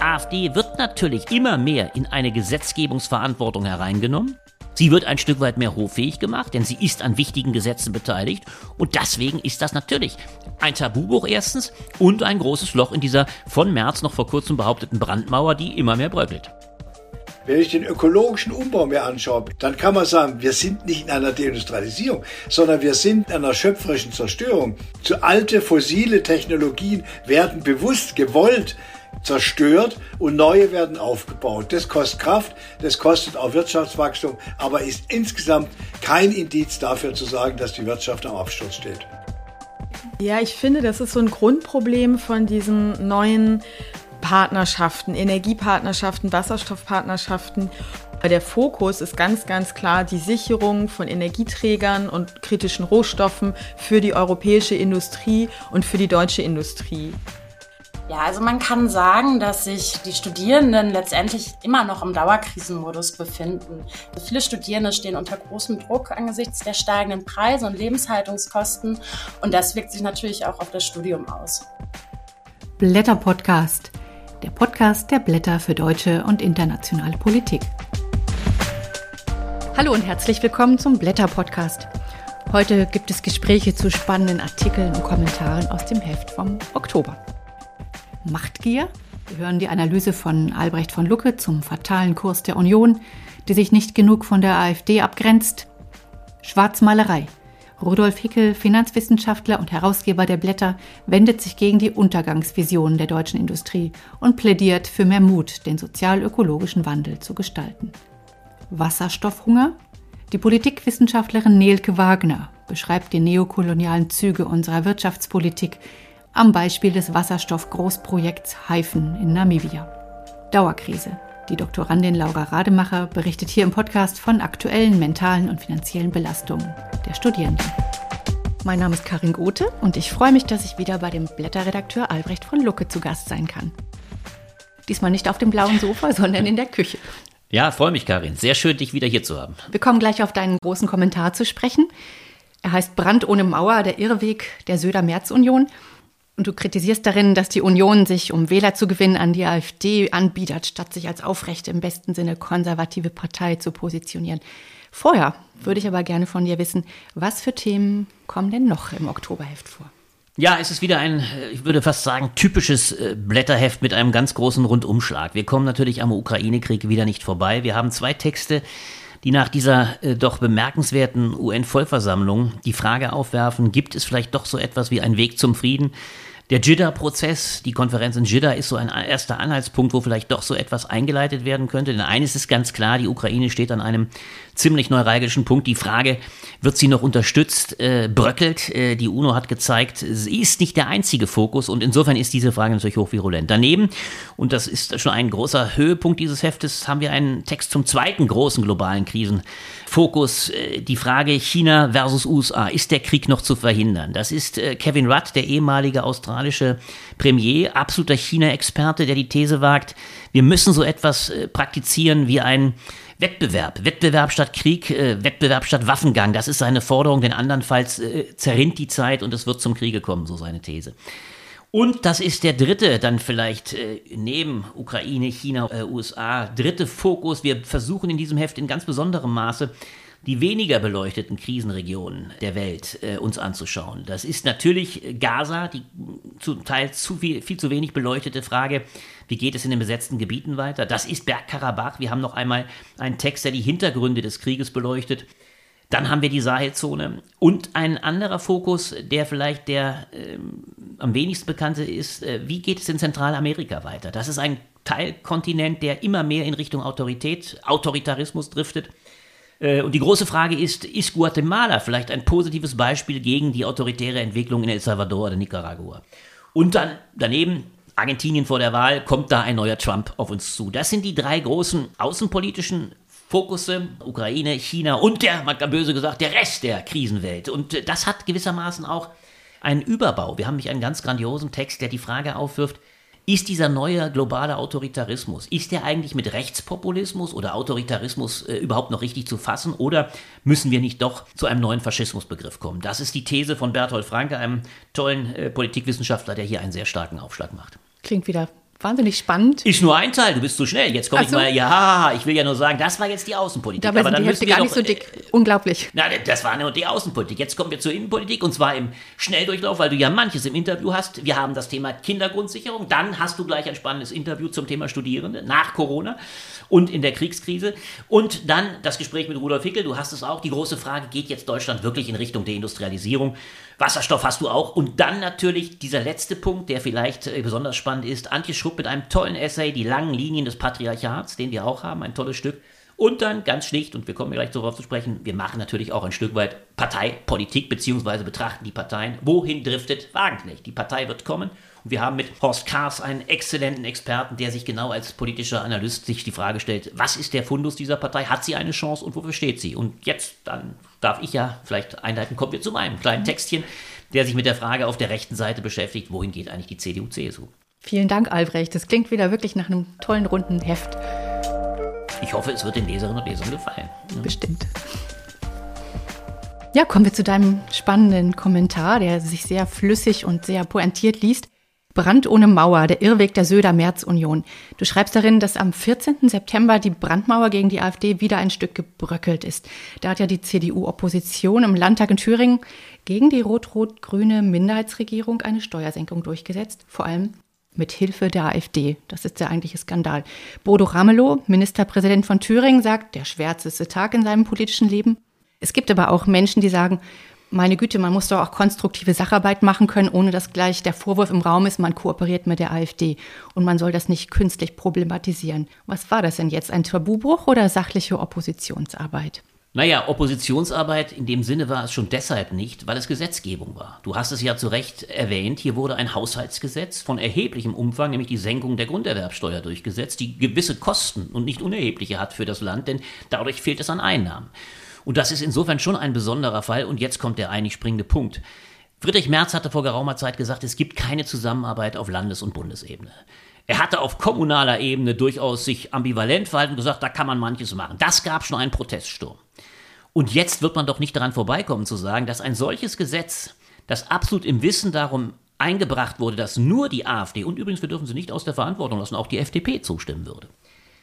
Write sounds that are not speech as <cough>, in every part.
AfD wird natürlich immer mehr in eine Gesetzgebungsverantwortung hereingenommen. Sie wird ein Stück weit mehr hoffähig gemacht, denn sie ist an wichtigen Gesetzen beteiligt. Und deswegen ist das natürlich ein Tabubuch erstens und ein großes Loch in dieser von März noch vor kurzem behaupteten Brandmauer, die immer mehr bröckelt. Wenn ich den ökologischen Umbau mir anschaue, dann kann man sagen, wir sind nicht in einer Deindustrialisierung, sondern wir sind in einer schöpferischen Zerstörung. Zu alte fossile Technologien werden bewusst gewollt zerstört und neue werden aufgebaut. Das kostet Kraft, das kostet auch Wirtschaftswachstum, aber ist insgesamt kein Indiz dafür zu sagen, dass die Wirtschaft am Absturz steht. Ja, ich finde, das ist so ein Grundproblem von diesen neuen Partnerschaften, Energiepartnerschaften, Wasserstoffpartnerschaften. Der Fokus ist ganz, ganz klar die Sicherung von Energieträgern und kritischen Rohstoffen für die europäische Industrie und für die deutsche Industrie. Ja, also man kann sagen, dass sich die Studierenden letztendlich immer noch im Dauerkrisenmodus befinden. Also viele Studierende stehen unter großem Druck angesichts der steigenden Preise und Lebenshaltungskosten und das wirkt sich natürlich auch auf das Studium aus. Blätter Podcast der Podcast der Blätter für deutsche und internationale Politik. Hallo und herzlich willkommen zum Blätter Podcast. Heute gibt es Gespräche zu spannenden Artikeln und Kommentaren aus dem Heft vom Oktober. Machtgier? Wir hören die Analyse von Albrecht von Lucke zum fatalen Kurs der Union, die sich nicht genug von der AfD abgrenzt. Schwarzmalerei. Rudolf Hickel, Finanzwissenschaftler und Herausgeber der Blätter, wendet sich gegen die Untergangsvisionen der deutschen Industrie und plädiert für mehr Mut, den sozial-ökologischen Wandel zu gestalten. Wasserstoffhunger? Die Politikwissenschaftlerin Nelke Wagner beschreibt die neokolonialen Züge unserer Wirtschaftspolitik am Beispiel des Wasserstoff-Großprojekts Haifen in Namibia. Dauerkrise. Die Doktorandin Laura Rademacher berichtet hier im Podcast von aktuellen mentalen und finanziellen Belastungen der Studierenden. Mein Name ist Karin Gothe und ich freue mich, dass ich wieder bei dem Blätterredakteur Albrecht von Lucke zu Gast sein kann. Diesmal nicht auf dem blauen Sofa, <laughs> sondern in der Küche. Ja, freue mich, Karin. Sehr schön, dich wieder hier zu haben. Wir kommen gleich auf deinen großen Kommentar zu sprechen. Er heißt Brand ohne Mauer, der Irrweg der Söder-Merz-Union. Und du kritisierst darin, dass die Union sich, um Wähler zu gewinnen, an die AfD anbietet, statt sich als aufrechte, im besten Sinne konservative Partei zu positionieren. Vorher würde ich aber gerne von dir wissen, was für Themen kommen denn noch im Oktoberheft vor? Ja, es ist wieder ein, ich würde fast sagen, typisches äh, Blätterheft mit einem ganz großen Rundumschlag. Wir kommen natürlich am Ukraine-Krieg wieder nicht vorbei. Wir haben zwei Texte, die nach dieser äh, doch bemerkenswerten UN-Vollversammlung die Frage aufwerfen, gibt es vielleicht doch so etwas wie einen Weg zum Frieden? Der JIDA-Prozess, die Konferenz in JIDA ist so ein erster Anhaltspunkt, wo vielleicht doch so etwas eingeleitet werden könnte. Denn eines ist ganz klar, die Ukraine steht an einem ziemlich neuralgischen Punkt. Die Frage, wird sie noch unterstützt, äh, bröckelt. Äh, die UNO hat gezeigt, sie ist nicht der einzige Fokus und insofern ist diese Frage natürlich hochvirulent. Daneben, und das ist schon ein großer Höhepunkt dieses Heftes, haben wir einen Text zum zweiten großen globalen Krisenfokus. Äh, die Frage China versus USA. Ist der Krieg noch zu verhindern? Das ist äh, Kevin Rudd, der ehemalige Australier australische Premier, absoluter China-Experte, der die These wagt, wir müssen so etwas äh, praktizieren wie ein Wettbewerb. Wettbewerb statt Krieg, äh, Wettbewerb statt Waffengang. Das ist seine Forderung, denn andernfalls äh, zerrinnt die Zeit und es wird zum Kriege kommen, so seine These. Und das ist der dritte, dann vielleicht äh, neben Ukraine, China, USA, dritte Fokus. Wir versuchen in diesem Heft in ganz besonderem Maße die weniger beleuchteten Krisenregionen der Welt äh, uns anzuschauen. Das ist natürlich Gaza, die zum Teil zu viel, viel zu wenig beleuchtete Frage, wie geht es in den besetzten Gebieten weiter. Das ist Bergkarabach. Wir haben noch einmal einen Text, der die Hintergründe des Krieges beleuchtet. Dann haben wir die Sahelzone und ein anderer Fokus, der vielleicht der äh, am wenigsten bekannte ist, äh, wie geht es in Zentralamerika weiter? Das ist ein Teilkontinent, der immer mehr in Richtung Autorität, Autoritarismus driftet. Äh, und die große Frage ist, ist Guatemala vielleicht ein positives Beispiel gegen die autoritäre Entwicklung in El Salvador oder Nicaragua? Und dann daneben Argentinien vor der Wahl, kommt da ein neuer Trump auf uns zu. Das sind die drei großen außenpolitischen Fokusse, Ukraine, China und der, man kann böse gesagt, der Rest der Krisenwelt. Und äh, das hat gewissermaßen auch einen Überbau. Wir haben nämlich einen ganz grandiosen Text, der die Frage aufwirft, ist dieser neue globale Autoritarismus, ist der eigentlich mit Rechtspopulismus oder Autoritarismus äh, überhaupt noch richtig zu fassen oder müssen wir nicht doch zu einem neuen Faschismusbegriff kommen? Das ist die These von Berthold Franke, einem tollen äh, Politikwissenschaftler, der hier einen sehr starken Aufschlag macht. Klingt wieder wahnsinnig spannend. Ist nur ein Teil, du bist zu schnell. Jetzt komme ich so. mal, ja, ich will ja nur sagen, das war jetzt die Außenpolitik. Dabei sind die Hefte gar nicht so äh, dick. Unglaublich. Na, das war nur die Außenpolitik. Jetzt kommen wir zur Innenpolitik und zwar im Schnelldurchlauf, weil du ja manches im Interview hast. Wir haben das Thema Kindergrundsicherung. Dann hast du gleich ein spannendes Interview zum Thema Studierende nach Corona und in der Kriegskrise. Und dann das Gespräch mit Rudolf Hickel. Du hast es auch. Die große Frage, geht jetzt Deutschland wirklich in Richtung Deindustrialisierung? Wasserstoff hast du auch. Und dann natürlich dieser letzte Punkt, der vielleicht äh, besonders spannend ist. Antje Schrupp mit einem tollen Essay, Die langen Linien des Patriarchats, den wir auch haben. Ein tolles Stück. Und dann ganz schlicht, und wir kommen gleich darauf zu sprechen, wir machen natürlich auch ein Stück weit Parteipolitik, beziehungsweise betrachten die Parteien. Wohin driftet Wagenknecht? Die Partei wird kommen. Und wir haben mit Horst Kahrs einen exzellenten Experten, der sich genau als politischer Analyst sich die Frage stellt, was ist der Fundus dieser Partei? Hat sie eine Chance und wofür steht sie? Und jetzt, dann darf ich ja vielleicht einleiten, kommen wir zu meinem kleinen Textchen, der sich mit der Frage auf der rechten Seite beschäftigt, wohin geht eigentlich die CDU, CSU? Vielen Dank, Albrecht. Das klingt wieder wirklich nach einem tollen runden Heft. Ich hoffe, es wird den Leserinnen und Lesern gefallen. Bestimmt. Ja, kommen wir zu deinem spannenden Kommentar, der sich sehr flüssig und sehr pointiert liest. Brand ohne Mauer, der Irrweg der Söder-Merz-Union. Du schreibst darin, dass am 14. September die Brandmauer gegen die AfD wieder ein Stück gebröckelt ist. Da hat ja die CDU-Opposition im Landtag in Thüringen gegen die rot-rot-grüne Minderheitsregierung eine Steuersenkung durchgesetzt, vor allem mit Hilfe der AfD. Das ist der eigentliche Skandal. Bodo Ramelow, Ministerpräsident von Thüringen, sagt, der schwärzeste Tag in seinem politischen Leben. Es gibt aber auch Menschen, die sagen, meine Güte, man muss doch auch konstruktive Sacharbeit machen können, ohne dass gleich der Vorwurf im Raum ist, man kooperiert mit der AfD und man soll das nicht künstlich problematisieren. Was war das denn jetzt? Ein Tabubruch oder sachliche Oppositionsarbeit? Naja, Oppositionsarbeit in dem Sinne war es schon deshalb nicht, weil es Gesetzgebung war. Du hast es ja zu Recht erwähnt, hier wurde ein Haushaltsgesetz von erheblichem Umfang, nämlich die Senkung der Grunderwerbsteuer durchgesetzt, die gewisse Kosten und nicht unerhebliche hat für das Land, denn dadurch fehlt es an Einnahmen. Und das ist insofern schon ein besonderer Fall. Und jetzt kommt der eigentlich springende Punkt. Friedrich Merz hatte vor geraumer Zeit gesagt, es gibt keine Zusammenarbeit auf Landes- und Bundesebene. Er hatte auf kommunaler Ebene durchaus sich ambivalent verhalten und gesagt, da kann man manches machen. Das gab schon einen Proteststurm. Und jetzt wird man doch nicht daran vorbeikommen zu sagen, dass ein solches Gesetz, das absolut im Wissen darum eingebracht wurde, dass nur die AfD und übrigens wir dürfen sie nicht aus der Verantwortung lassen, auch die FDP zustimmen würde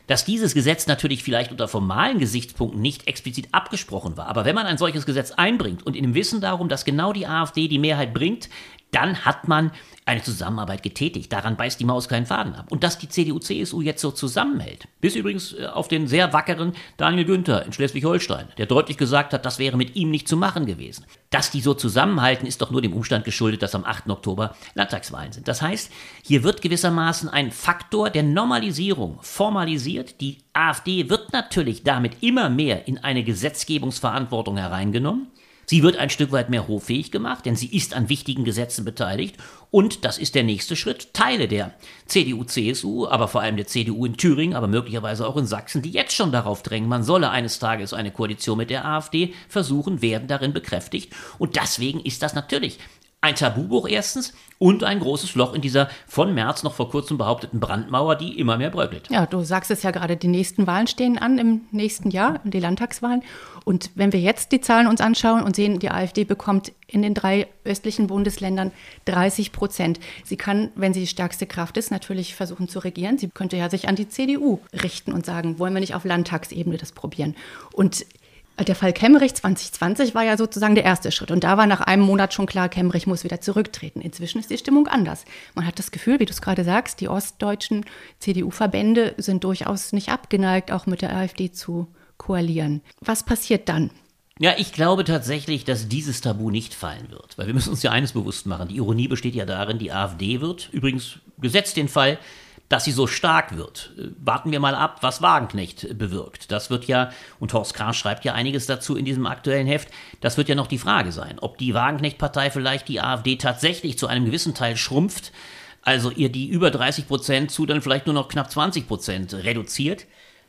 dass dieses Gesetz natürlich vielleicht unter formalen Gesichtspunkten nicht explizit abgesprochen war. Aber wenn man ein solches Gesetz einbringt und in dem Wissen darum, dass genau die AfD die Mehrheit bringt, dann hat man eine Zusammenarbeit getätigt. Daran beißt die Maus keinen Faden ab. Und dass die CDU-CSU jetzt so zusammenhält, bis übrigens äh, auf den sehr wackeren Daniel Günther in Schleswig-Holstein, der deutlich gesagt hat, das wäre mit ihm nicht zu machen gewesen. Dass die so zusammenhalten, ist doch nur dem Umstand geschuldet, dass am 8. Oktober Landtagswahlen sind. Das heißt, hier wird gewissermaßen ein Faktor der Normalisierung formalisiert. Die AfD wird natürlich damit immer mehr in eine Gesetzgebungsverantwortung hereingenommen. Sie wird ein Stück weit mehr hoffähig gemacht, denn sie ist an wichtigen Gesetzen beteiligt. Und das ist der nächste Schritt. Teile der CDU, CSU, aber vor allem der CDU in Thüringen, aber möglicherweise auch in Sachsen, die jetzt schon darauf drängen, man solle eines Tages eine Koalition mit der AfD versuchen, werden darin bekräftigt. Und deswegen ist das natürlich ein Tabubuch erstens und ein großes Loch in dieser von März noch vor kurzem behaupteten Brandmauer, die immer mehr bröckelt. Ja, du sagst es ja gerade, die nächsten Wahlen stehen an im nächsten Jahr, die Landtagswahlen. Und wenn wir jetzt die Zahlen uns anschauen und sehen, die AfD bekommt in den drei östlichen Bundesländern 30 Prozent. Sie kann, wenn sie die stärkste Kraft ist, natürlich versuchen zu regieren. Sie könnte ja sich an die CDU richten und sagen, wollen wir nicht auf Landtagsebene das probieren? Und der Fall Kemmerich 2020 war ja sozusagen der erste Schritt. Und da war nach einem Monat schon klar, Kemmerich muss wieder zurücktreten. Inzwischen ist die Stimmung anders. Man hat das Gefühl, wie du es gerade sagst, die ostdeutschen CDU-Verbände sind durchaus nicht abgeneigt, auch mit der AfD zu koalieren. Was passiert dann? Ja, ich glaube tatsächlich, dass dieses Tabu nicht fallen wird. Weil wir müssen uns ja eines bewusst machen. Die Ironie besteht ja darin, die AfD wird, übrigens gesetzt den Fall, dass sie so stark wird. Warten wir mal ab, was Wagenknecht bewirkt. Das wird ja, und Horst Kahn schreibt ja einiges dazu in diesem aktuellen Heft, das wird ja noch die Frage sein, ob die Wagenknecht-Partei vielleicht die AfD tatsächlich zu einem gewissen Teil schrumpft, also ihr die über 30 Prozent zu dann vielleicht nur noch knapp 20 Prozent reduziert.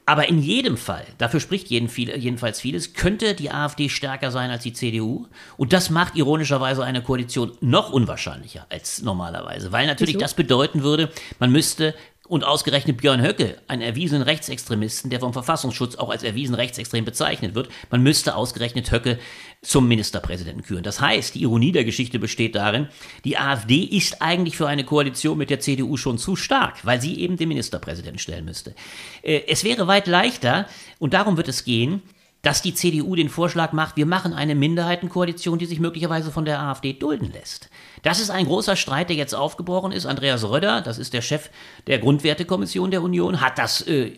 Aber in jedem Fall, dafür spricht jeden viel, jedenfalls vieles, könnte die AfD stärker sein als die CDU. Und das macht ironischerweise eine Koalition noch unwahrscheinlicher als normalerweise. Weil natürlich Wieso? das bedeuten würde, man müsste Und ausgerechnet Björn Höcke, einen erwiesenen Rechtsextremisten, der vom Verfassungsschutz auch als erwiesen rechtsextrem bezeichnet wird, man müsste ausgerechnet Höcke zum Ministerpräsidenten küren. Das heißt, die Ironie der Geschichte besteht darin, die AfD ist eigentlich für eine Koalition mit der CDU schon zu stark, weil sie eben den Ministerpräsidenten stellen müsste. Äh, es wäre weit leichter, und darum wird es gehen, dass die CDU den Vorschlag macht, wir machen eine Minderheitenkoalition, die sich möglicherweise von der AfD dulden lässt. Das ist ein großer Streit, der jetzt aufgebrochen ist. Andreas Röder, das ist der Chef der Grundwertekommission der Union, hat das äh,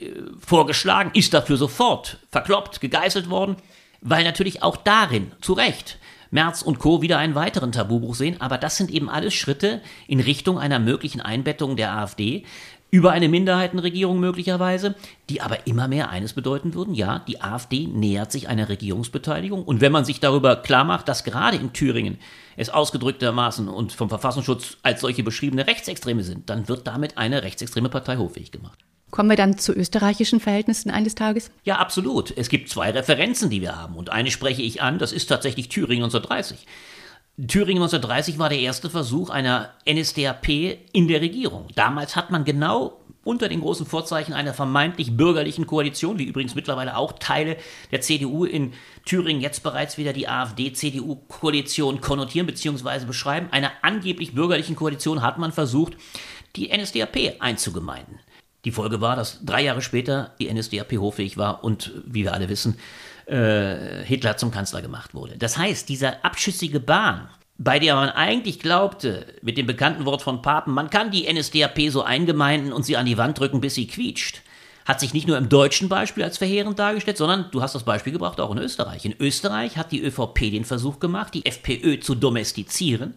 vorgeschlagen, ist dafür sofort verkloppt, gegeißelt worden, weil natürlich auch darin, zu Recht, Merz und Co. wieder einen weiteren Tabubruch sehen. Aber das sind eben alles Schritte in Richtung einer möglichen Einbettung der AfD über eine Minderheitenregierung möglicherweise, die aber immer mehr eines bedeuten würden, ja, die AfD nähert sich einer Regierungsbeteiligung. Und wenn man sich darüber klar macht, dass gerade in Thüringen es ausgedrücktermaßen und vom Verfassungsschutz als solche beschriebene Rechtsextreme sind, dann wird damit eine rechtsextreme Partei hoffähig gemacht. Kommen wir dann zu österreichischen Verhältnissen eines Tages? Ja, absolut. Es gibt zwei Referenzen, die wir haben. Und eine spreche ich an, das ist tatsächlich Thüringen 1930. Thüringen 1930 war der erste Versuch einer NSDAP in der Regierung. Damals hat man genau unter den großen Vorzeichen einer vermeintlich bürgerlichen Koalition, wie übrigens mittlerweile auch Teile der CDU in Thüringen jetzt bereits wieder die AfD-CDU-Koalition konnotieren bzw. beschreiben, einer angeblich bürgerlichen Koalition hat man versucht, die NSDAP einzugemeinden. Die Folge war, dass drei Jahre später die NSDAP hoffähig war und, wie wir alle wissen, äh, Hitler zum Kanzler gemacht wurde. Das heißt, dieser abschüssige Bahn, bei der man eigentlich glaubte, mit dem bekannten Wort von Papen, man kann die NSDAP so eingemeinden und sie an die Wand drücken, bis sie quietscht, hat sich nicht nur im deutschen Beispiel als verheerend dargestellt, sondern du hast das Beispiel gebracht auch in Österreich. In Österreich hat die ÖVP den Versuch gemacht, die FPÖ zu domestizieren.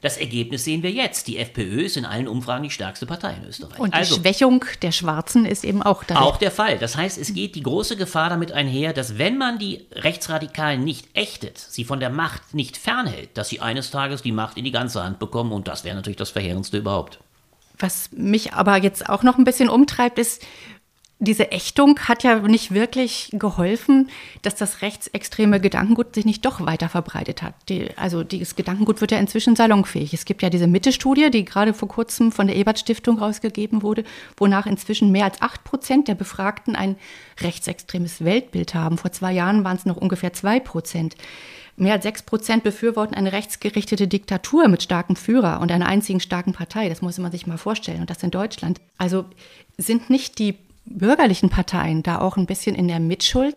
Das Ergebnis sehen wir jetzt. Die FPÖ ist in allen Umfragen die stärkste Partei in Österreich. Und die also, Schwächung der Schwarzen ist eben auch da. Auch der Fall. Das heißt, es geht die große Gefahr damit einher, dass wenn man die Rechtsradikalen nicht ächtet, sie von der Macht nicht fernhält, dass sie eines Tages die Macht in die ganze Hand bekommen. Und das wäre natürlich das Verheerendste überhaupt. Was mich aber jetzt auch noch ein bisschen umtreibt, ist, diese Ächtung hat ja nicht wirklich geholfen, dass das rechtsextreme Gedankengut sich nicht doch weiter verbreitet hat. Die, also dieses Gedankengut wird ja inzwischen salonfähig. Es gibt ja diese Mitte-Studie, die gerade vor kurzem von der Ebert-Stiftung rausgegeben wurde, wonach inzwischen mehr als acht Prozent der Befragten ein rechtsextremes Weltbild haben. Vor zwei Jahren waren es noch ungefähr zwei Prozent. Mehr als sechs Prozent befürworten eine rechtsgerichtete Diktatur mit starkem Führer und einer einzigen starken Partei. Das muss man sich mal vorstellen. Und das in Deutschland. Also sind nicht die bürgerlichen Parteien da auch ein bisschen in der Mitschuld.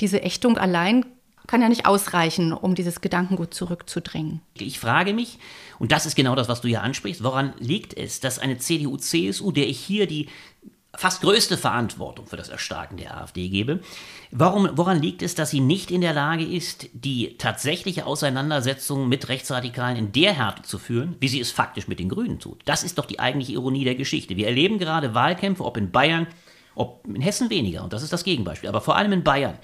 Diese Ächtung allein kann ja nicht ausreichen, um dieses Gedankengut zurückzudrängen. Ich frage mich, und das ist genau das, was du ja ansprichst, woran liegt es, dass eine CDU-CSU, der ich hier die fast größte Verantwortung für das Erstarken der AfD gebe. Warum, woran liegt es, dass sie nicht in der Lage ist, die tatsächliche Auseinandersetzung mit Rechtsradikalen in der Härte zu führen, wie sie es faktisch mit den Grünen tut? Das ist doch die eigentliche Ironie der Geschichte. Wir erleben gerade Wahlkämpfe, ob in Bayern, ob in Hessen weniger, und das ist das Gegenbeispiel, aber vor allem in Bayern,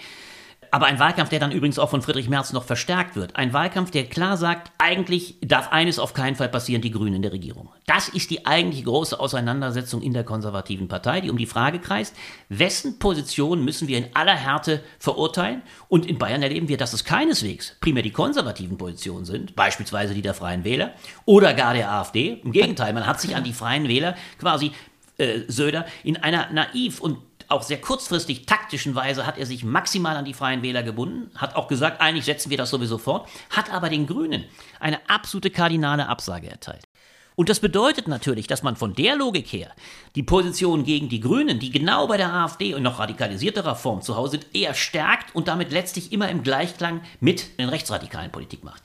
aber ein Wahlkampf, der dann übrigens auch von Friedrich Merz noch verstärkt wird. Ein Wahlkampf, der klar sagt, eigentlich darf eines auf keinen Fall passieren, die Grünen in der Regierung. Das ist die eigentliche große Auseinandersetzung in der konservativen Partei, die um die Frage kreist, wessen Position müssen wir in aller Härte verurteilen? Und in Bayern erleben wir, dass es keineswegs primär die konservativen Positionen sind, beispielsweise die der Freien Wähler oder gar der AfD. Im Gegenteil, man hat sich an die Freien Wähler quasi äh, Söder in einer naiv und auch sehr kurzfristig taktischen Weise hat er sich maximal an die Freien Wähler gebunden, hat auch gesagt, eigentlich setzen wir das sowieso fort, hat aber den Grünen eine absolute kardinale Absage erteilt. Und das bedeutet natürlich, dass man von der Logik her die Position gegen die Grünen, die genau bei der AfD und noch radikalisierterer Form zu Hause sind, eher stärkt und damit letztlich immer im Gleichklang mit den rechtsradikalen Politik macht.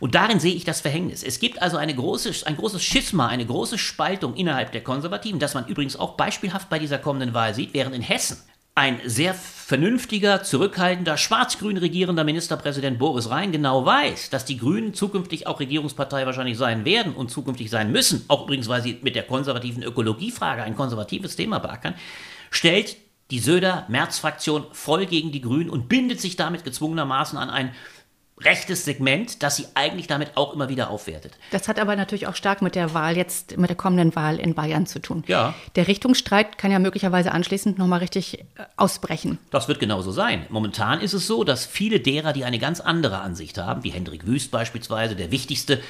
Und darin sehe ich das Verhängnis. Es gibt also eine große, ein großes Schisma, eine große Spaltung innerhalb der Konservativen, das man übrigens auch beispielhaft bei dieser kommenden Wahl sieht, während in Hessen ein sehr vernünftiger, zurückhaltender, schwarz-grün regierender Ministerpräsident Boris Rhein genau weiß, dass die Grünen zukünftig auch Regierungspartei wahrscheinlich sein werden und zukünftig sein müssen, auch übrigens, weil sie mit der konservativen Ökologiefrage ein konservatives Thema beackern, stellt die Söder-Merz-Fraktion voll gegen die Grünen und bindet sich damit gezwungenermaßen an ein rechtes Segment, das sie eigentlich damit auch immer wieder aufwertet. Das hat aber natürlich auch stark mit der Wahl jetzt, mit der kommenden Wahl in Bayern zu tun. Ja. Der Richtungsstreit kann ja möglicherweise anschließend nochmal richtig äh, ausbrechen. Das wird genauso sein. Momentan ist es so, dass viele derer, die eine ganz andere Ansicht haben, wie Hendrik Wüst beispielsweise, der wichtigste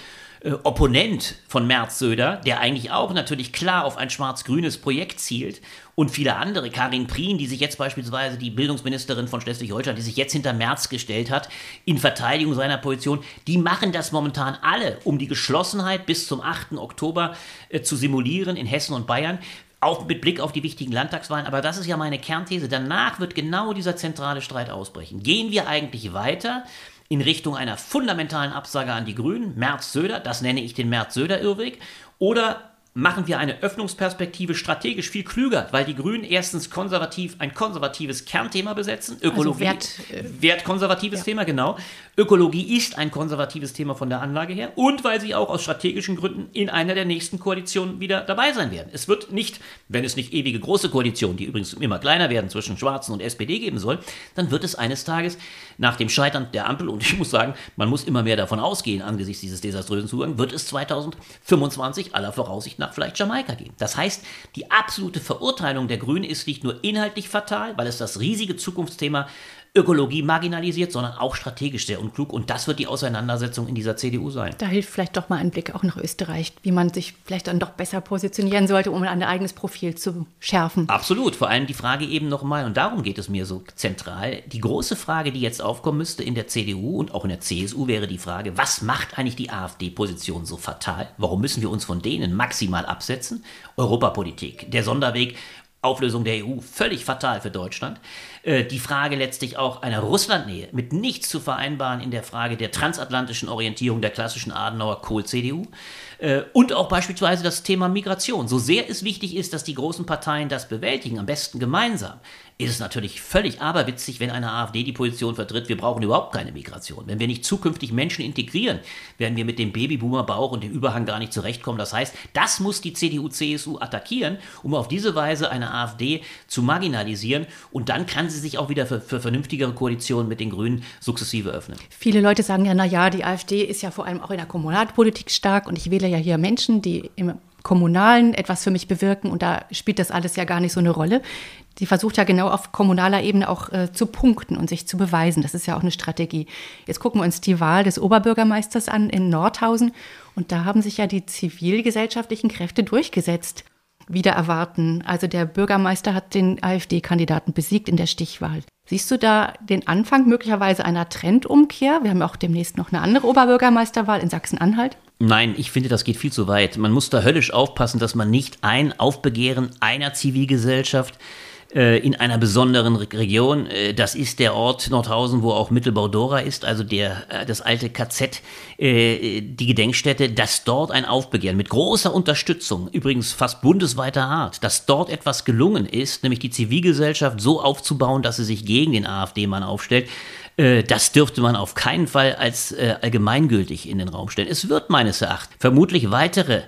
äh, Opponent von Merz Söder, der eigentlich auch natürlich klar auf ein schwarz-grünes Projekt zielt und viele andere, Karin Prien, die sich jetzt beispielsweise die Bildungsministerin von Schleswig-Holstein, die sich jetzt hinter Merz gestellt hat, in Verteidigung seiner Position, die machen das momentan alle, um die Geschlossenheit bis zum 8. Oktober äh, zu simulieren in Hessen und Bayern. Auch mit Blick auf die wichtigen Landtagswahlen. Aber das ist ja meine Kernthese. Danach wird genau dieser zentrale Streit ausbrechen. Gehen wir eigentlich weiter? In Richtung einer fundamentalen Absage an die Grünen, Merz-Söder, das nenne ich den Merz-Söder-Irrweg, oder machen wir eine Öffnungsperspektive strategisch viel klüger, weil die Grünen erstens konservativ ein konservatives Kernthema besetzen, also Ökologie, also Wert, äh, wertkonservatives ja. Thema, genau. Ökologie ist ein konservatives Thema von der Anlage her und weil sie auch aus strategischen Gründen in einer der nächsten Koalitionen wieder dabei sein werden. Es wird nicht, wenn es nicht ewige große Koalitionen, die übrigens immer kleiner werden, zwischen Schwarzen und SPD geben soll, dann wird es eines Tages nach dem Scheitern der Ampel, und ich muss sagen, man muss immer mehr davon ausgehen angesichts dieses desaströsen Zugangs, wird es 2025 aller Voraussicht nach vielleicht Jamaika geben. Das heißt, die absolute Verurteilung der Grünen ist nicht nur inhaltlich fatal, weil es das riesige Zukunftsthema Ökologie marginalisiert, sondern auch strategisch sehr unklug. Und das wird die Auseinandersetzung in dieser CDU sein. Da hilft vielleicht doch mal ein Blick auch nach Österreich, wie man sich vielleicht dann doch besser positionieren sollte, um ein eigenes Profil zu schärfen. Absolut. Vor allem die Frage eben nochmal, und darum geht es mir so zentral. Die große Frage, die jetzt aufkommen müsste in der CDU und auch in der CSU, wäre die Frage, was macht eigentlich die AfD-Position so fatal? Warum müssen wir uns von denen maximal absetzen? Europapolitik, der Sonderweg Auflösung der EU völlig fatal für Deutschland. Äh, die Frage letztlich auch einer Russlandnähe mit nichts zu vereinbaren in der Frage der transatlantischen Orientierung der klassischen Adenauer Kohl-CDU. Äh, und auch beispielsweise das Thema Migration. So sehr es wichtig ist, dass die großen Parteien das bewältigen, am besten gemeinsam, ist es natürlich völlig aberwitzig, wenn eine AfD die Position vertritt, wir brauchen überhaupt keine Migration. Wenn wir nicht zukünftig Menschen integrieren, werden wir mit dem Babyboomer-Bauch und dem Überhang gar nicht zurechtkommen. Das heißt, das muss die CDU-CSU attackieren, um auf diese Weise eine AfD zu marginalisieren. Und dann kann sie sich auch wieder für, für vernünftigere Koalitionen mit den Grünen sukzessive öffnen. Viele Leute sagen ja, na ja, die AfD ist ja vor allem auch in der Kommunalpolitik stark und ich wähle ja hier Menschen, die im Kommunalen etwas für mich bewirken und da spielt das alles ja gar nicht so eine Rolle. Sie versucht ja genau auf kommunaler Ebene auch äh, zu punkten und sich zu beweisen. Das ist ja auch eine Strategie. Jetzt gucken wir uns die Wahl des Oberbürgermeisters an in Nordhausen und da haben sich ja die zivilgesellschaftlichen Kräfte durchgesetzt. Wieder erwarten. Also der Bürgermeister hat den AfD-Kandidaten besiegt in der Stichwahl. Siehst du da den Anfang möglicherweise einer Trendumkehr? Wir haben auch demnächst noch eine andere Oberbürgermeisterwahl in Sachsen-Anhalt. Nein, ich finde, das geht viel zu weit. Man muss da höllisch aufpassen, dass man nicht ein Aufbegehren einer Zivilgesellschaft äh, in einer besonderen Region. Äh, das ist der Ort Nordhausen, wo auch Mittelbau-Dora ist, also der, äh, das alte KZ, die Gedenkstätte, dass dort ein Aufbegehren mit großer Unterstützung, übrigens fast bundesweiter Art, dass dort etwas gelungen ist, nämlich die Zivilgesellschaft so aufzubauen, dass sie sich gegen den AfD-Mann aufstellt. Das dürfte man auf keinen Fall als allgemeingültig in den Raum stellen. Es wird meines Erachtens vermutlich weitere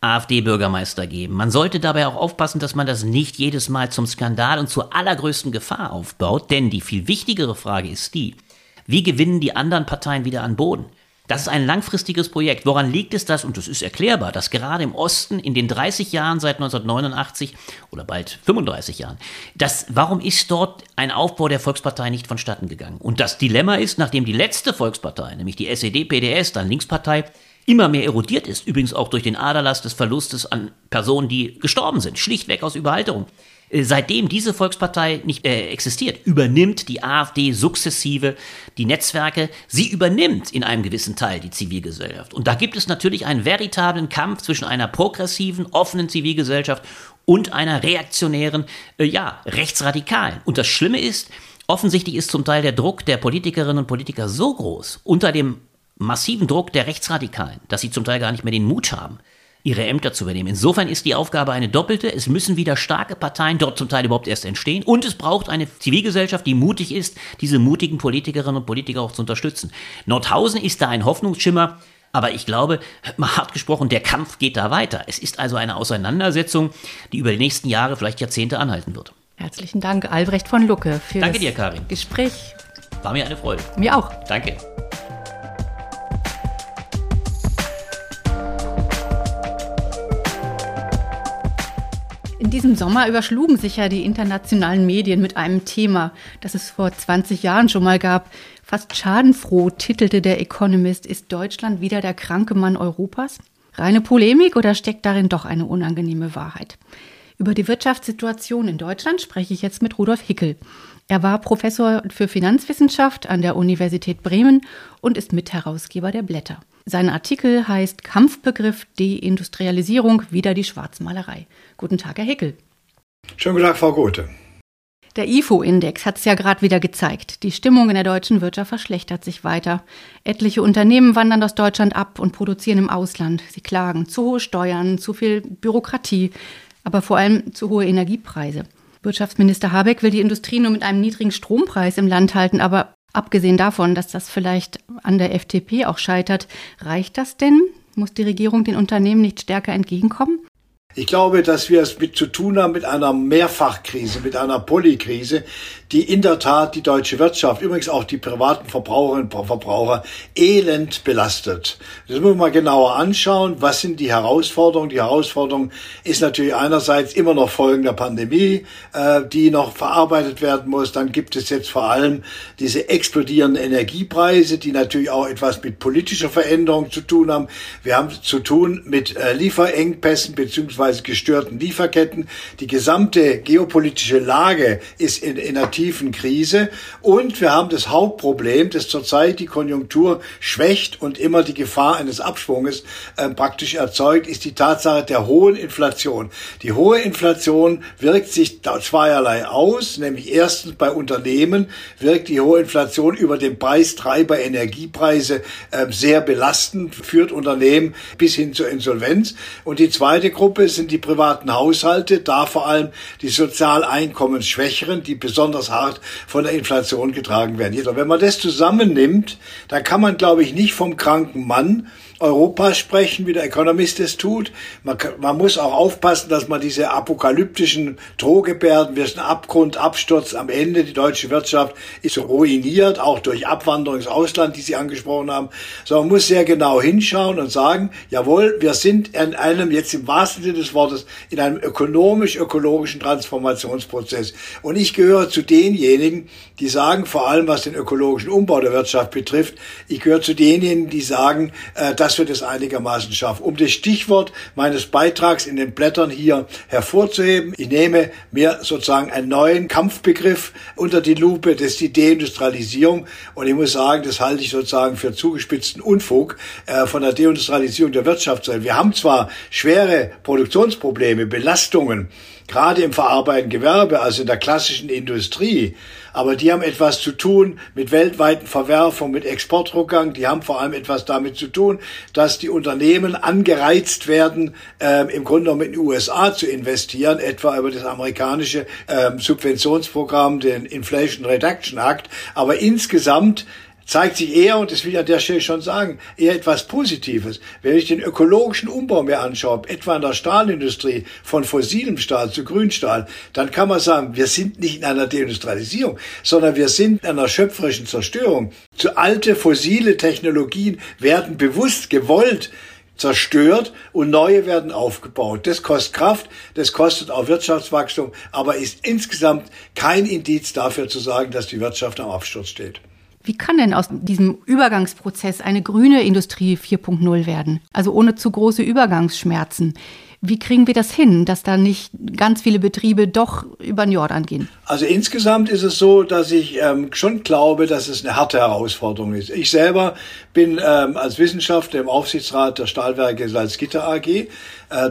AfD-Bürgermeister geben. Man sollte dabei auch aufpassen, dass man das nicht jedes Mal zum Skandal und zur allergrößten Gefahr aufbaut, denn die viel wichtigere Frage ist die, wie gewinnen die anderen Parteien wieder an Boden? Das ist ein langfristiges Projekt. Woran liegt es das? Und das ist erklärbar, dass gerade im Osten in den 30 Jahren seit 1989 oder bald 35 Jahren, das, warum ist dort ein Aufbau der Volkspartei nicht vonstatten gegangen? Und das Dilemma ist, nachdem die letzte Volkspartei, nämlich die SED-PDS, dann Linkspartei, immer mehr erodiert ist, übrigens auch durch den Aderlass des Verlustes an Personen, die gestorben sind, schlichtweg aus Überhalterung. Äh, seitdem diese Volkspartei nicht äh, existiert, übernimmt die AfD sukzessive die Netzwerke. Sie übernimmt in einem gewissen Teil die Zivilgesellschaft. Und da gibt es natürlich einen veritablen Kampf zwischen einer progressiven, offenen Zivilgesellschaft und einer reaktionären, äh, ja, rechtsradikalen. Und das Schlimme ist, offensichtlich ist zum Teil der Druck der Politikerinnen und Politiker so groß unter dem massiven Druck der Rechtsradikalen, dass sie zum Teil gar nicht mehr den Mut haben, ihre Ämter zu übernehmen. Insofern ist die Aufgabe eine doppelte. Es müssen wieder starke Parteien dort zum Teil überhaupt erst entstehen. Und es braucht eine Zivilgesellschaft, die mutig ist, diese mutigen Politikerinnen und Politiker auch zu unterstützen. Nordhausen ist da ein Hoffnungsschimmer. Aber ich glaube, mal hart gesprochen, der Kampf geht da weiter. Es ist also eine Auseinandersetzung, die über die nächsten Jahre, vielleicht Jahrzehnte anhalten wird. Herzlichen Dank, Albrecht von Lucke, für Danke das dir, Karin. Gespräch. War mir eine Freude. Mir auch. Danke. Diesem Sommer überschlugen sich ja die internationalen Medien mit einem Thema, das es vor 20 Jahren schon mal gab. Fast schadenfroh titelte der Economist, ist Deutschland wieder der kranke Mann Europas? Reine Polemik oder steckt darin doch eine unangenehme Wahrheit? Über die Wirtschaftssituation in Deutschland spreche ich jetzt mit Rudolf Hickel. Er war Professor für Finanzwissenschaft an der Universität Bremen und ist Mitherausgeber der Blätter. Sein Artikel heißt Kampfbegriff Deindustrialisierung, wieder die Schwarzmalerei. Guten Tag, Herr Hickel. Schönen guten Tag, Frau Gothe. Der IFO-Index hat es ja gerade wieder gezeigt. Die Stimmung in der deutschen Wirtschaft verschlechtert sich weiter. Etliche Unternehmen wandern aus Deutschland ab und produzieren im Ausland. Sie klagen zu hohe Steuern, zu viel Bürokratie, aber vor allem zu hohe Energiepreise. Wirtschaftsminister Habeck will die Industrie nur mit einem niedrigen Strompreis im Land halten, aber abgesehen davon, dass das vielleicht an der FDP auch scheitert, reicht das denn? Muss die Regierung den Unternehmen nicht stärker entgegenkommen? Ich glaube, dass wir es mit zu tun haben mit einer Mehrfachkrise, mit einer Polykrise, die in der Tat die deutsche Wirtschaft, übrigens auch die privaten Verbraucherinnen und Verbraucher, elend belastet. Das muss man mal genauer anschauen. Was sind die Herausforderungen? Die Herausforderung ist natürlich einerseits immer noch Folgen der Pandemie, äh, die noch verarbeitet werden muss. Dann gibt es jetzt vor allem diese explodierenden Energiepreise, die natürlich auch etwas mit politischer Veränderung zu tun haben. Wir haben zu tun mit äh, Lieferengpässen beziehungsweise beziehungsweise gestörten Lieferketten. Die gesamte geopolitische Lage ist in, in einer tiefen Krise und wir haben das Hauptproblem, dass zurzeit die Konjunktur schwächt und immer die Gefahr eines Abschwunges äh, praktisch erzeugt, ist die Tatsache der hohen Inflation. Die hohe Inflation wirkt sich zweierlei aus, nämlich erstens bei Unternehmen wirkt die hohe Inflation über den Preistreiber Energiepreise äh, sehr belastend, führt Unternehmen bis hin zur Insolvenz. Und die zweite Gruppe sind die privaten Haushalte, da vor allem die sozial die besonders hart von der Inflation getragen werden. Jedoch, wenn man das zusammennimmt, dann kann man, glaube ich, nicht vom kranken Mann Europa sprechen, wie der Economist es tut. Man, man, muss auch aufpassen, dass man diese apokalyptischen Drohgebärden, wir sind Abgrund, Absturz am Ende, die deutsche Wirtschaft ist ruiniert, auch durch Abwanderung ins Ausland, die Sie angesprochen haben. So, man muss sehr genau hinschauen und sagen, jawohl, wir sind in einem, jetzt im wahrsten Sinne des Wortes, in einem ökonomisch-ökologischen Transformationsprozess. Und ich gehöre zu denjenigen, die sagen, vor allem was den ökologischen Umbau der Wirtschaft betrifft, ich gehöre zu denjenigen, die sagen, äh, dass wir das einigermaßen schaffen. Um das Stichwort meines Beitrags in den Blättern hier hervorzuheben, ich nehme mir sozusagen einen neuen Kampfbegriff unter die Lupe, das ist die Deindustrialisierung. Und ich muss sagen, das halte ich sozusagen für zugespitzten Unfug äh, von der Deindustrialisierung der Wirtschaft. Wir haben zwar schwere Produktionsprobleme, Belastungen, gerade im verarbeitenden Gewerbe, also in der klassischen Industrie. Aber die haben etwas zu tun mit weltweiten Verwerfungen, mit Exportrückgang. Die haben vor allem etwas damit zu tun, dass die Unternehmen angereizt werden, äh, im Grunde genommen in die USA zu investieren, etwa über das amerikanische äh, Subventionsprogramm, den Inflation Reduction Act. Aber insgesamt zeigt sich eher, und das will ich an der Stelle schon sagen, eher etwas Positives. Wenn ich den ökologischen Umbau mir anschaue, etwa in der Stahlindustrie von fossilem Stahl zu Grünstahl, dann kann man sagen, wir sind nicht in einer Deindustrialisierung, sondern wir sind in einer schöpferischen Zerstörung. Zu alte fossile Technologien werden bewusst gewollt zerstört und neue werden aufgebaut. Das kostet Kraft, das kostet auch Wirtschaftswachstum, aber ist insgesamt kein Indiz dafür zu sagen, dass die Wirtschaft am Absturz steht. Wie kann denn aus diesem Übergangsprozess eine grüne Industrie 4.0 werden? Also ohne zu große Übergangsschmerzen. Wie kriegen wir das hin, dass da nicht ganz viele Betriebe doch über den Jordan gehen? Also insgesamt ist es so, dass ich ähm, schon glaube, dass es eine harte Herausforderung ist. Ich selber bin ähm, als Wissenschaftler im Aufsichtsrat der Stahlwerke Salzgitter AG. Äh,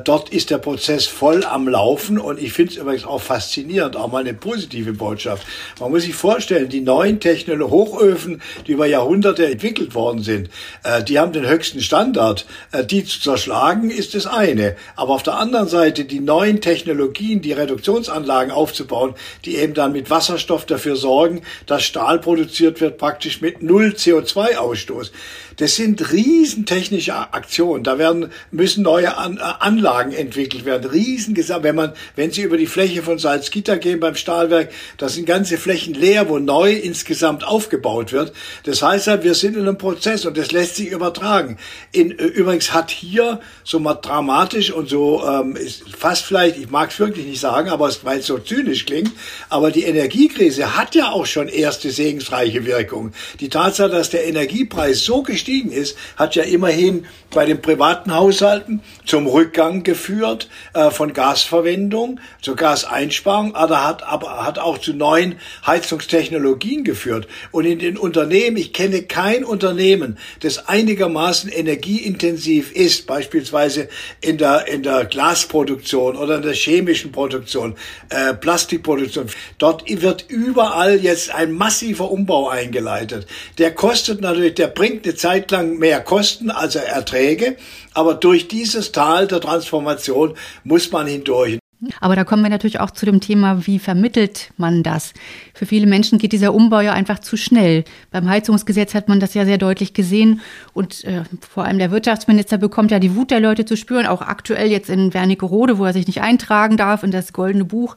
dort ist der Prozess voll am Laufen und ich finde es übrigens auch faszinierend, auch mal eine positive Botschaft. Man muss sich vorstellen, die neuen Technologien, Hochöfen, die über Jahrhunderte entwickelt worden sind, äh, die haben den höchsten Standard. Äh, die zu zerschlagen ist das eine. Aber auf der anderen Seite die neuen Technologien, die Reduktionsanlagen aufzubauen, die eben dann mit Wasserstoff dafür sorgen, dass Stahl produziert wird, praktisch mit null CO2-Ausstoß. Das sind riesentechnische Aktionen. Da werden, müssen neue An äh, Anlagen entwickelt werden. Riesengesamt. Wenn man, wenn Sie über die Fläche von Salzgitter gehen beim Stahlwerk, da sind ganze Flächen leer, wo neu insgesamt aufgebaut wird. Das heißt ja, wir sind in einem Prozess und das lässt sich übertragen. In, äh, übrigens hat hier so mal dramatisch und so ähm, ist fast vielleicht, ich mag es wirklich nicht sagen, aber weil es so zynisch klingt, aber die Energiekrise hat ja auch schon erste segensreiche Wirkung. Die Tatsache, dass der Energiepreis so gestiegen ist, hat ja immerhin bei den privaten Haushalten zum Rückgang geführt äh, von Gasverwendung, zur Gaseinsparung, aber hat, aber hat auch zu neuen Heizungstechnologien geführt. Und in den Unternehmen, ich kenne kein Unternehmen, das einigermaßen energieintensiv ist, beispielsweise in der, in der Glasproduktion oder in der chemischen Produktion, äh, Plastikproduktion. Dort wird überall jetzt ein massiver Umbau eingeleitet. Der kostet natürlich, der bringt eine Zeit lang mehr Kosten, als er Erträge, aber durch dieses Tal der Transformation muss man hindurch. Aber da kommen wir natürlich auch zu dem Thema, wie vermittelt man das? Für viele Menschen geht dieser Umbau ja einfach zu schnell. Beim Heizungsgesetz hat man das ja sehr deutlich gesehen und äh, vor allem der Wirtschaftsminister bekommt ja die Wut der Leute zu spüren, auch aktuell jetzt in Wernigerode, wo er sich nicht eintragen darf in das goldene Buch.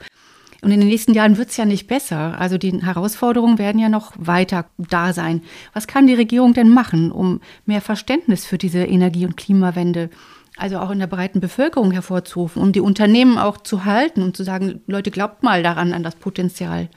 Und in den nächsten Jahren wird es ja nicht besser. Also die Herausforderungen werden ja noch weiter da sein. Was kann die Regierung denn machen, um mehr Verständnis für diese Energie- und Klimawende also auch in der breiten Bevölkerung hervorzurufen, um die Unternehmen auch zu halten und zu sagen, Leute, glaubt mal daran, an das Potenzial.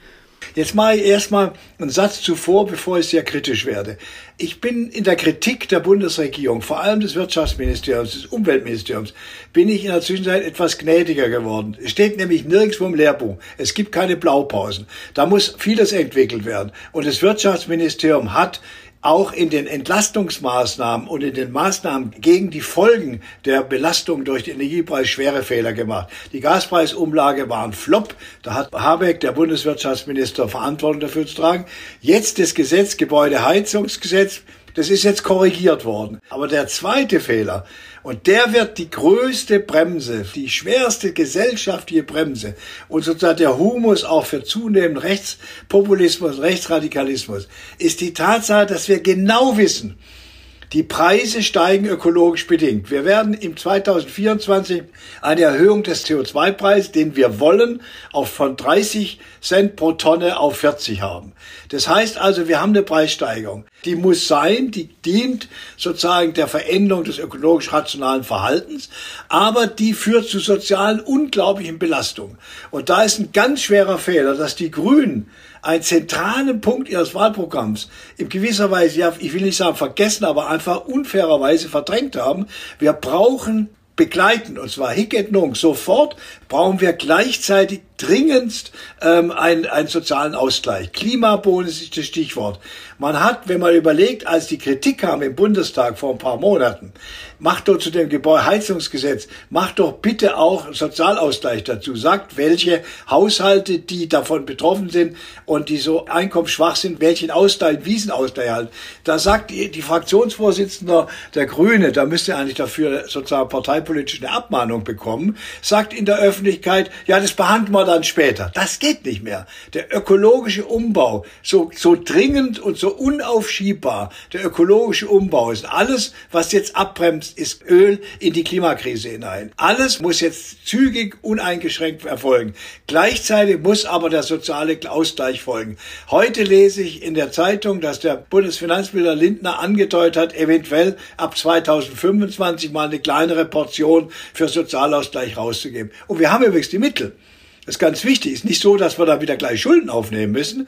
Jetzt mache ich erstmal einen Satz zuvor, bevor ich sehr kritisch werde. Ich bin in der Kritik der Bundesregierung, vor allem des Wirtschaftsministeriums, des Umweltministeriums, bin ich in der Zwischenzeit etwas gnädiger geworden. Es steht nämlich nirgendwo im Lehrbuch. Es gibt keine Blaupausen. Da muss vieles entwickelt werden. Und das Wirtschaftsministerium hat auch in den Entlastungsmaßnahmen und in den Maßnahmen gegen die Folgen der Belastung durch den Energiepreis schwere Fehler gemacht. Die Gaspreisumlage war ein Flop. Da hat Habeck, der Bundeswirtschaftsminister, Verantwortung dafür zu tragen. Jetzt das Gesetz, Gebäudeheizungsgesetz, das ist jetzt korrigiert worden. Aber der zweite Fehler, und der wird die größte Bremse, die schwerste gesellschaftliche Bremse und sozusagen der Humus auch für zunehmenden Rechtspopulismus, Rechtsradikalismus, ist die Tatsache, dass wir genau wissen, die Preise steigen ökologisch bedingt. Wir werden im 2024 eine Erhöhung des CO2-Preises, den wir wollen, auf von 30 Cent pro Tonne auf 40 haben. Das heißt also, wir haben eine Preissteigerung. Die muss sein, die dient sozusagen der Veränderung des ökologisch rationalen Verhaltens, aber die führt zu sozialen unglaublichen Belastungen. Und da ist ein ganz schwerer Fehler, dass die Grünen einen zentralen Punkt ihres Wahlprogramms in gewisser Weise, ja, ich will nicht sagen vergessen, aber einfach unfairerweise verdrängt haben. Wir brauchen begleiten, und zwar hic et nunc, sofort brauchen wir gleichzeitig dringendst ähm, einen, einen sozialen Ausgleich. Klimabonus ist das Stichwort. Man hat, wenn man überlegt, als die Kritik kam im Bundestag vor ein paar Monaten, macht doch zu dem Gebäudeheizungsgesetz, macht doch bitte auch Sozialausgleich dazu. Sagt, welche Haushalte, die davon betroffen sind und die so einkommensschwach sind, welchen Ausgleich, Wiesenausgleich halt. Da sagt die, die Fraktionsvorsitzende der Grüne, da müsste eigentlich dafür sozusagen parteipolitisch eine Abmahnung bekommen, sagt in der Öffentlichkeit, ja, das behandeln wir dann später. Das geht nicht mehr. Der ökologische Umbau, so, so dringend und so unaufschiebbar, der ökologische Umbau ist alles, was jetzt abbremst, ist Öl in die Klimakrise hinein. Alles muss jetzt zügig, uneingeschränkt erfolgen. Gleichzeitig muss aber der soziale Ausgleich folgen. Heute lese ich in der Zeitung, dass der Bundesfinanzminister Lindner angedeutet hat, eventuell ab 2025 mal eine kleinere Portion für Sozialausgleich rauszugeben. Und wir haben übrigens die Mittel. Das ist ganz wichtig. Ist nicht so, dass wir da wieder gleich Schulden aufnehmen müssen,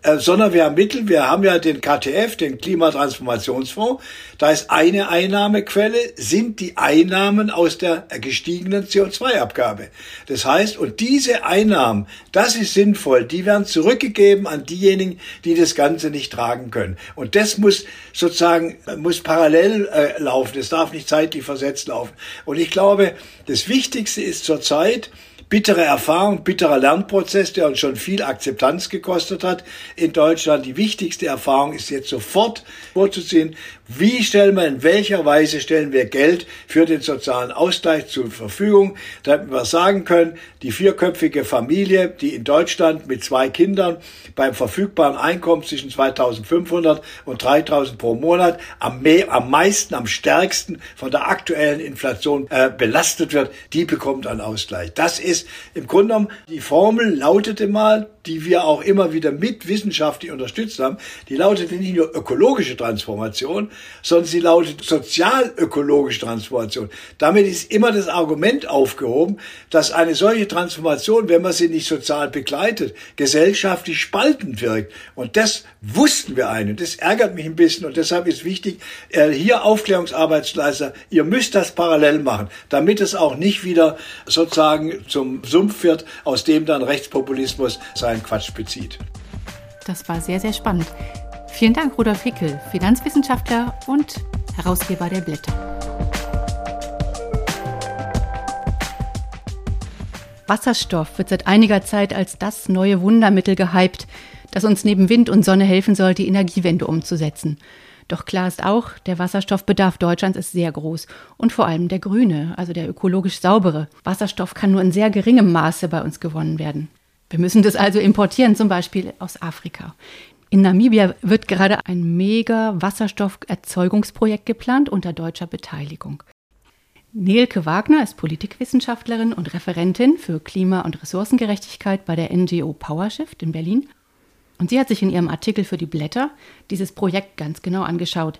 äh, sondern wir haben Mittel. Wir haben ja den KTF, den Klimatransformationsfonds. Da ist eine Einnahmequelle, sind die Einnahmen aus der gestiegenen CO2-Abgabe. Das heißt, und diese Einnahmen, das ist sinnvoll, die werden zurückgegeben an diejenigen, die das Ganze nicht tragen können. Und das muss sozusagen, muss parallel äh, laufen. Es darf nicht zeitlich versetzt laufen. Und ich glaube, das Wichtigste ist zurzeit, bittere Erfahrung, bitterer Lernprozess, der uns schon viel Akzeptanz gekostet hat in Deutschland. Die wichtigste Erfahrung ist jetzt sofort vorzuziehen, wie stellen wir, in welcher Weise stellen wir Geld für den sozialen Ausgleich zur Verfügung, damit wir sagen können, die vierköpfige Familie, die in Deutschland mit zwei Kindern beim verfügbaren Einkommen zwischen 2500 und 3000 pro Monat am, mehr, am meisten, am stärksten von der aktuellen Inflation äh, belastet wird, die bekommt einen Ausgleich. Das ist ist. Im Grunde genommen, die Formel lautete mal, die wir auch immer wieder mit wissenschaftlich unterstützt haben, die lautete nicht nur ökologische Transformation, sondern sie lautet sozial-ökologische Transformation. Damit ist immer das Argument aufgehoben, dass eine solche Transformation, wenn man sie nicht sozial begleitet, gesellschaftlich spaltend wirkt. Und das wussten wir einen. Das ärgert mich ein bisschen und deshalb ist wichtig, äh, hier Aufklärungsarbeitsleister, ihr müsst das parallel machen, damit es auch nicht wieder sozusagen zum Sumpf wird, aus dem dann Rechtspopulismus seinen Quatsch bezieht. Das war sehr, sehr spannend. Vielen Dank, Rudolf Hickel, Finanzwissenschaftler und Herausgeber der Blätter. Wasserstoff wird seit einiger Zeit als das neue Wundermittel gehypt, das uns neben Wind und Sonne helfen soll, die Energiewende umzusetzen. Doch klar ist auch, der Wasserstoffbedarf Deutschlands ist sehr groß und vor allem der grüne, also der ökologisch saubere. Wasserstoff kann nur in sehr geringem Maße bei uns gewonnen werden. Wir müssen das also importieren, zum Beispiel aus Afrika. In Namibia wird gerade ein mega Wasserstofferzeugungsprojekt geplant unter deutscher Beteiligung. Nelke Wagner ist Politikwissenschaftlerin und Referentin für Klima- und Ressourcengerechtigkeit bei der NGO PowerShift in Berlin. Und sie hat sich in ihrem Artikel für die Blätter dieses Projekt ganz genau angeschaut.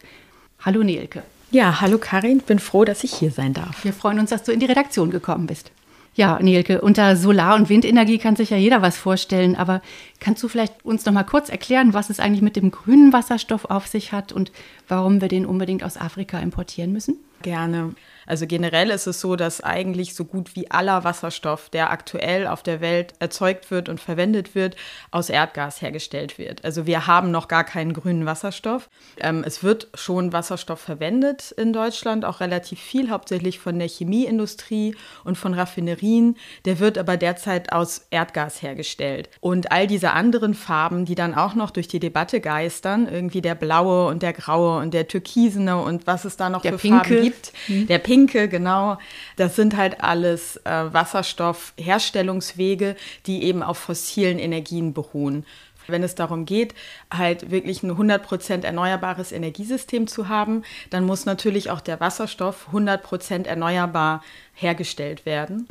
Hallo Nelke. Ja, hallo Karin, bin froh, dass ich hier sein darf. Wir freuen uns, dass du in die Redaktion gekommen bist. Ja, Nielke, unter Solar- und Windenergie kann sich ja jeder was vorstellen, aber kannst du vielleicht uns noch mal kurz erklären, was es eigentlich mit dem grünen Wasserstoff auf sich hat und warum wir den unbedingt aus Afrika importieren müssen? Gerne. Also generell ist es so, dass eigentlich so gut wie aller Wasserstoff, der aktuell auf der Welt erzeugt wird und verwendet wird, aus Erdgas hergestellt wird. Also wir haben noch gar keinen grünen Wasserstoff. Ähm, es wird schon Wasserstoff verwendet in Deutschland, auch relativ viel, hauptsächlich von der Chemieindustrie und von Raffinerien. Der wird aber derzeit aus Erdgas hergestellt. Und all diese anderen Farben, die dann auch noch durch die Debatte geistern, irgendwie der blaue und der graue und der türkisene und was es da noch der für Pinke. Farben gibt. Mhm. Der Pinke Pinke, genau. Das sind halt alles äh, Wasserstoffherstellungswege, die eben auf fossilen Energien beruhen. Wenn es darum geht, halt wirklich ein 100% erneuerbares Energiesystem zu haben, dann muss natürlich auch der Wasserstoff 100% erneuerbar hergestellt werden.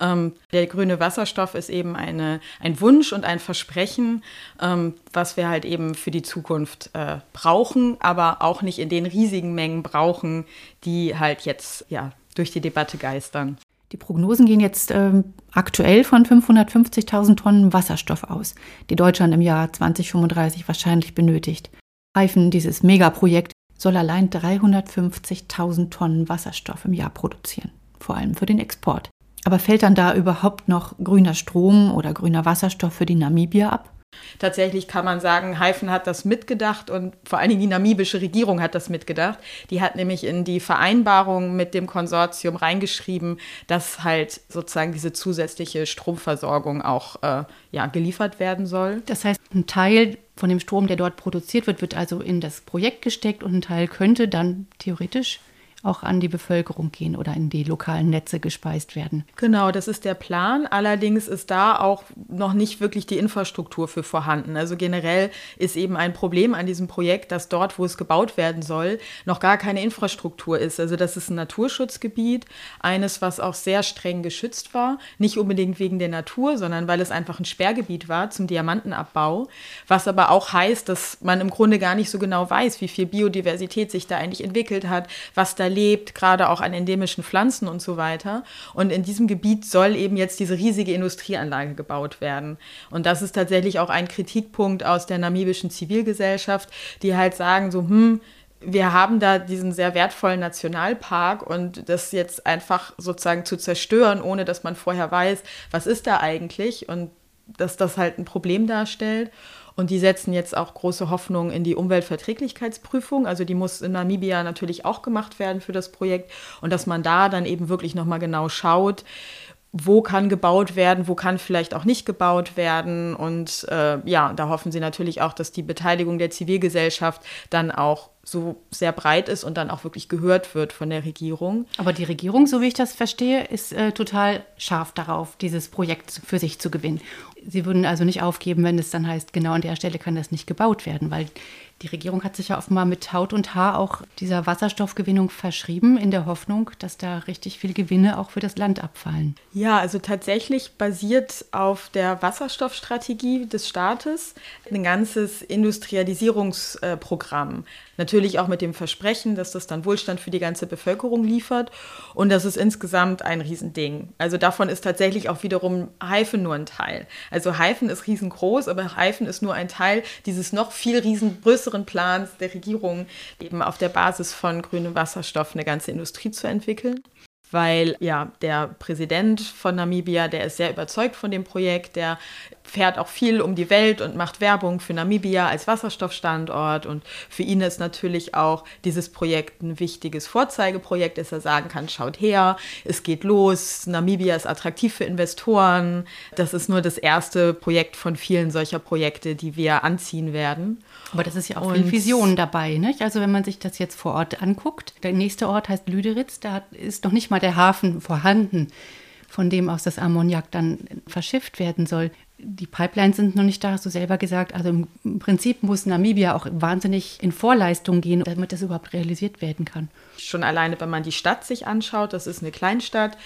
Ähm, der grüne Wasserstoff ist eben eine, ein Wunsch und ein Versprechen, ähm, was wir halt eben für die Zukunft äh, brauchen, aber auch nicht in den riesigen Mengen brauchen, die halt jetzt ja durch die Debatte geistern. Die Prognosen gehen jetzt ähm, aktuell von 550.000 Tonnen Wasserstoff aus, die Deutschland im Jahr 2035 wahrscheinlich benötigt. Reifen, dieses Megaprojekt, soll allein 350.000 Tonnen Wasserstoff im Jahr produzieren, vor allem für den Export. Aber fällt dann da überhaupt noch grüner Strom oder grüner Wasserstoff für die Namibier ab? Tatsächlich kann man sagen, Haifen hat das mitgedacht und vor allen Dingen die namibische Regierung hat das mitgedacht. Die hat nämlich in die Vereinbarung mit dem Konsortium reingeschrieben, dass halt sozusagen diese zusätzliche Stromversorgung auch äh, ja, geliefert werden soll. Das heißt, ein Teil von dem Strom, der dort produziert wird, wird also in das Projekt gesteckt und ein Teil könnte dann theoretisch auch an die Bevölkerung gehen oder in die lokalen Netze gespeist werden. Genau, das ist der Plan. Allerdings ist da auch noch nicht wirklich die Infrastruktur für vorhanden. Also generell ist eben ein Problem an diesem Projekt, dass dort, wo es gebaut werden soll, noch gar keine Infrastruktur ist. Also das ist ein Naturschutzgebiet, eines, was auch sehr streng geschützt war. Nicht unbedingt wegen der Natur, sondern weil es einfach ein Sperrgebiet war zum Diamantenabbau. Was aber auch heißt, dass man im Grunde gar nicht so genau weiß, wie viel Biodiversität sich da eigentlich entwickelt hat, was da lebt, gerade auch an endemischen Pflanzen und so weiter. Und in diesem Gebiet soll eben jetzt diese riesige Industrieanlage gebaut werden. Und das ist tatsächlich auch ein Kritikpunkt aus der namibischen Zivilgesellschaft, die halt sagen so, hm, wir haben da diesen sehr wertvollen Nationalpark und das jetzt einfach sozusagen zu zerstören, ohne dass man vorher weiß, was ist da eigentlich und dass das halt ein Problem darstellt. Und die setzen jetzt auch große Hoffnung in die Umweltverträglichkeitsprüfung. Also die muss in Namibia natürlich auch gemacht werden für das Projekt. Und dass man da dann eben wirklich nochmal genau schaut, wo kann gebaut werden, wo kann vielleicht auch nicht gebaut werden. Und äh, ja, da hoffen sie natürlich auch, dass die Beteiligung der Zivilgesellschaft dann auch so sehr breit ist und dann auch wirklich gehört wird von der Regierung. Aber die Regierung, so wie ich das verstehe, ist äh, total scharf darauf, dieses Projekt für sich zu gewinnen. Sie würden also nicht aufgeben, wenn es dann heißt, genau an der Stelle kann das nicht gebaut werden, weil die Regierung hat sich ja offenbar mit Haut und Haar auch dieser Wasserstoffgewinnung verschrieben, in der Hoffnung, dass da richtig viele Gewinne auch für das Land abfallen. Ja, also tatsächlich basiert auf der Wasserstoffstrategie des Staates ein ganzes Industrialisierungsprogramm. Natürlich auch mit dem Versprechen, dass das dann Wohlstand für die ganze Bevölkerung liefert. Und das ist insgesamt ein Riesending. Also davon ist tatsächlich auch wiederum Haifen nur ein Teil. Also Haifen ist riesengroß, aber Haifen ist nur ein Teil dieses noch viel riesengrößeren Plans der Regierung, eben auf der Basis von grünem Wasserstoff eine ganze Industrie zu entwickeln weil ja der Präsident von Namibia, der ist sehr überzeugt von dem Projekt, der fährt auch viel um die Welt und macht Werbung für Namibia als Wasserstoffstandort. Und für ihn ist natürlich auch dieses Projekt ein wichtiges Vorzeigeprojekt, dass er sagen kann, schaut her, es geht los, Namibia ist attraktiv für Investoren. Das ist nur das erste Projekt von vielen solcher Projekte, die wir anziehen werden. Aber das ist ja auch und viel Vision dabei. Nicht? Also wenn man sich das jetzt vor Ort anguckt, der nächste Ort heißt Lüderitz, da ist noch nicht mal der Hafen vorhanden von dem aus das Ammoniak dann verschifft werden soll die Pipelines sind noch nicht da, hast du selber gesagt. Also im Prinzip muss Namibia auch wahnsinnig in Vorleistung gehen, damit das überhaupt realisiert werden kann. Schon alleine, wenn man die Stadt sich anschaut, das ist eine Kleinstadt,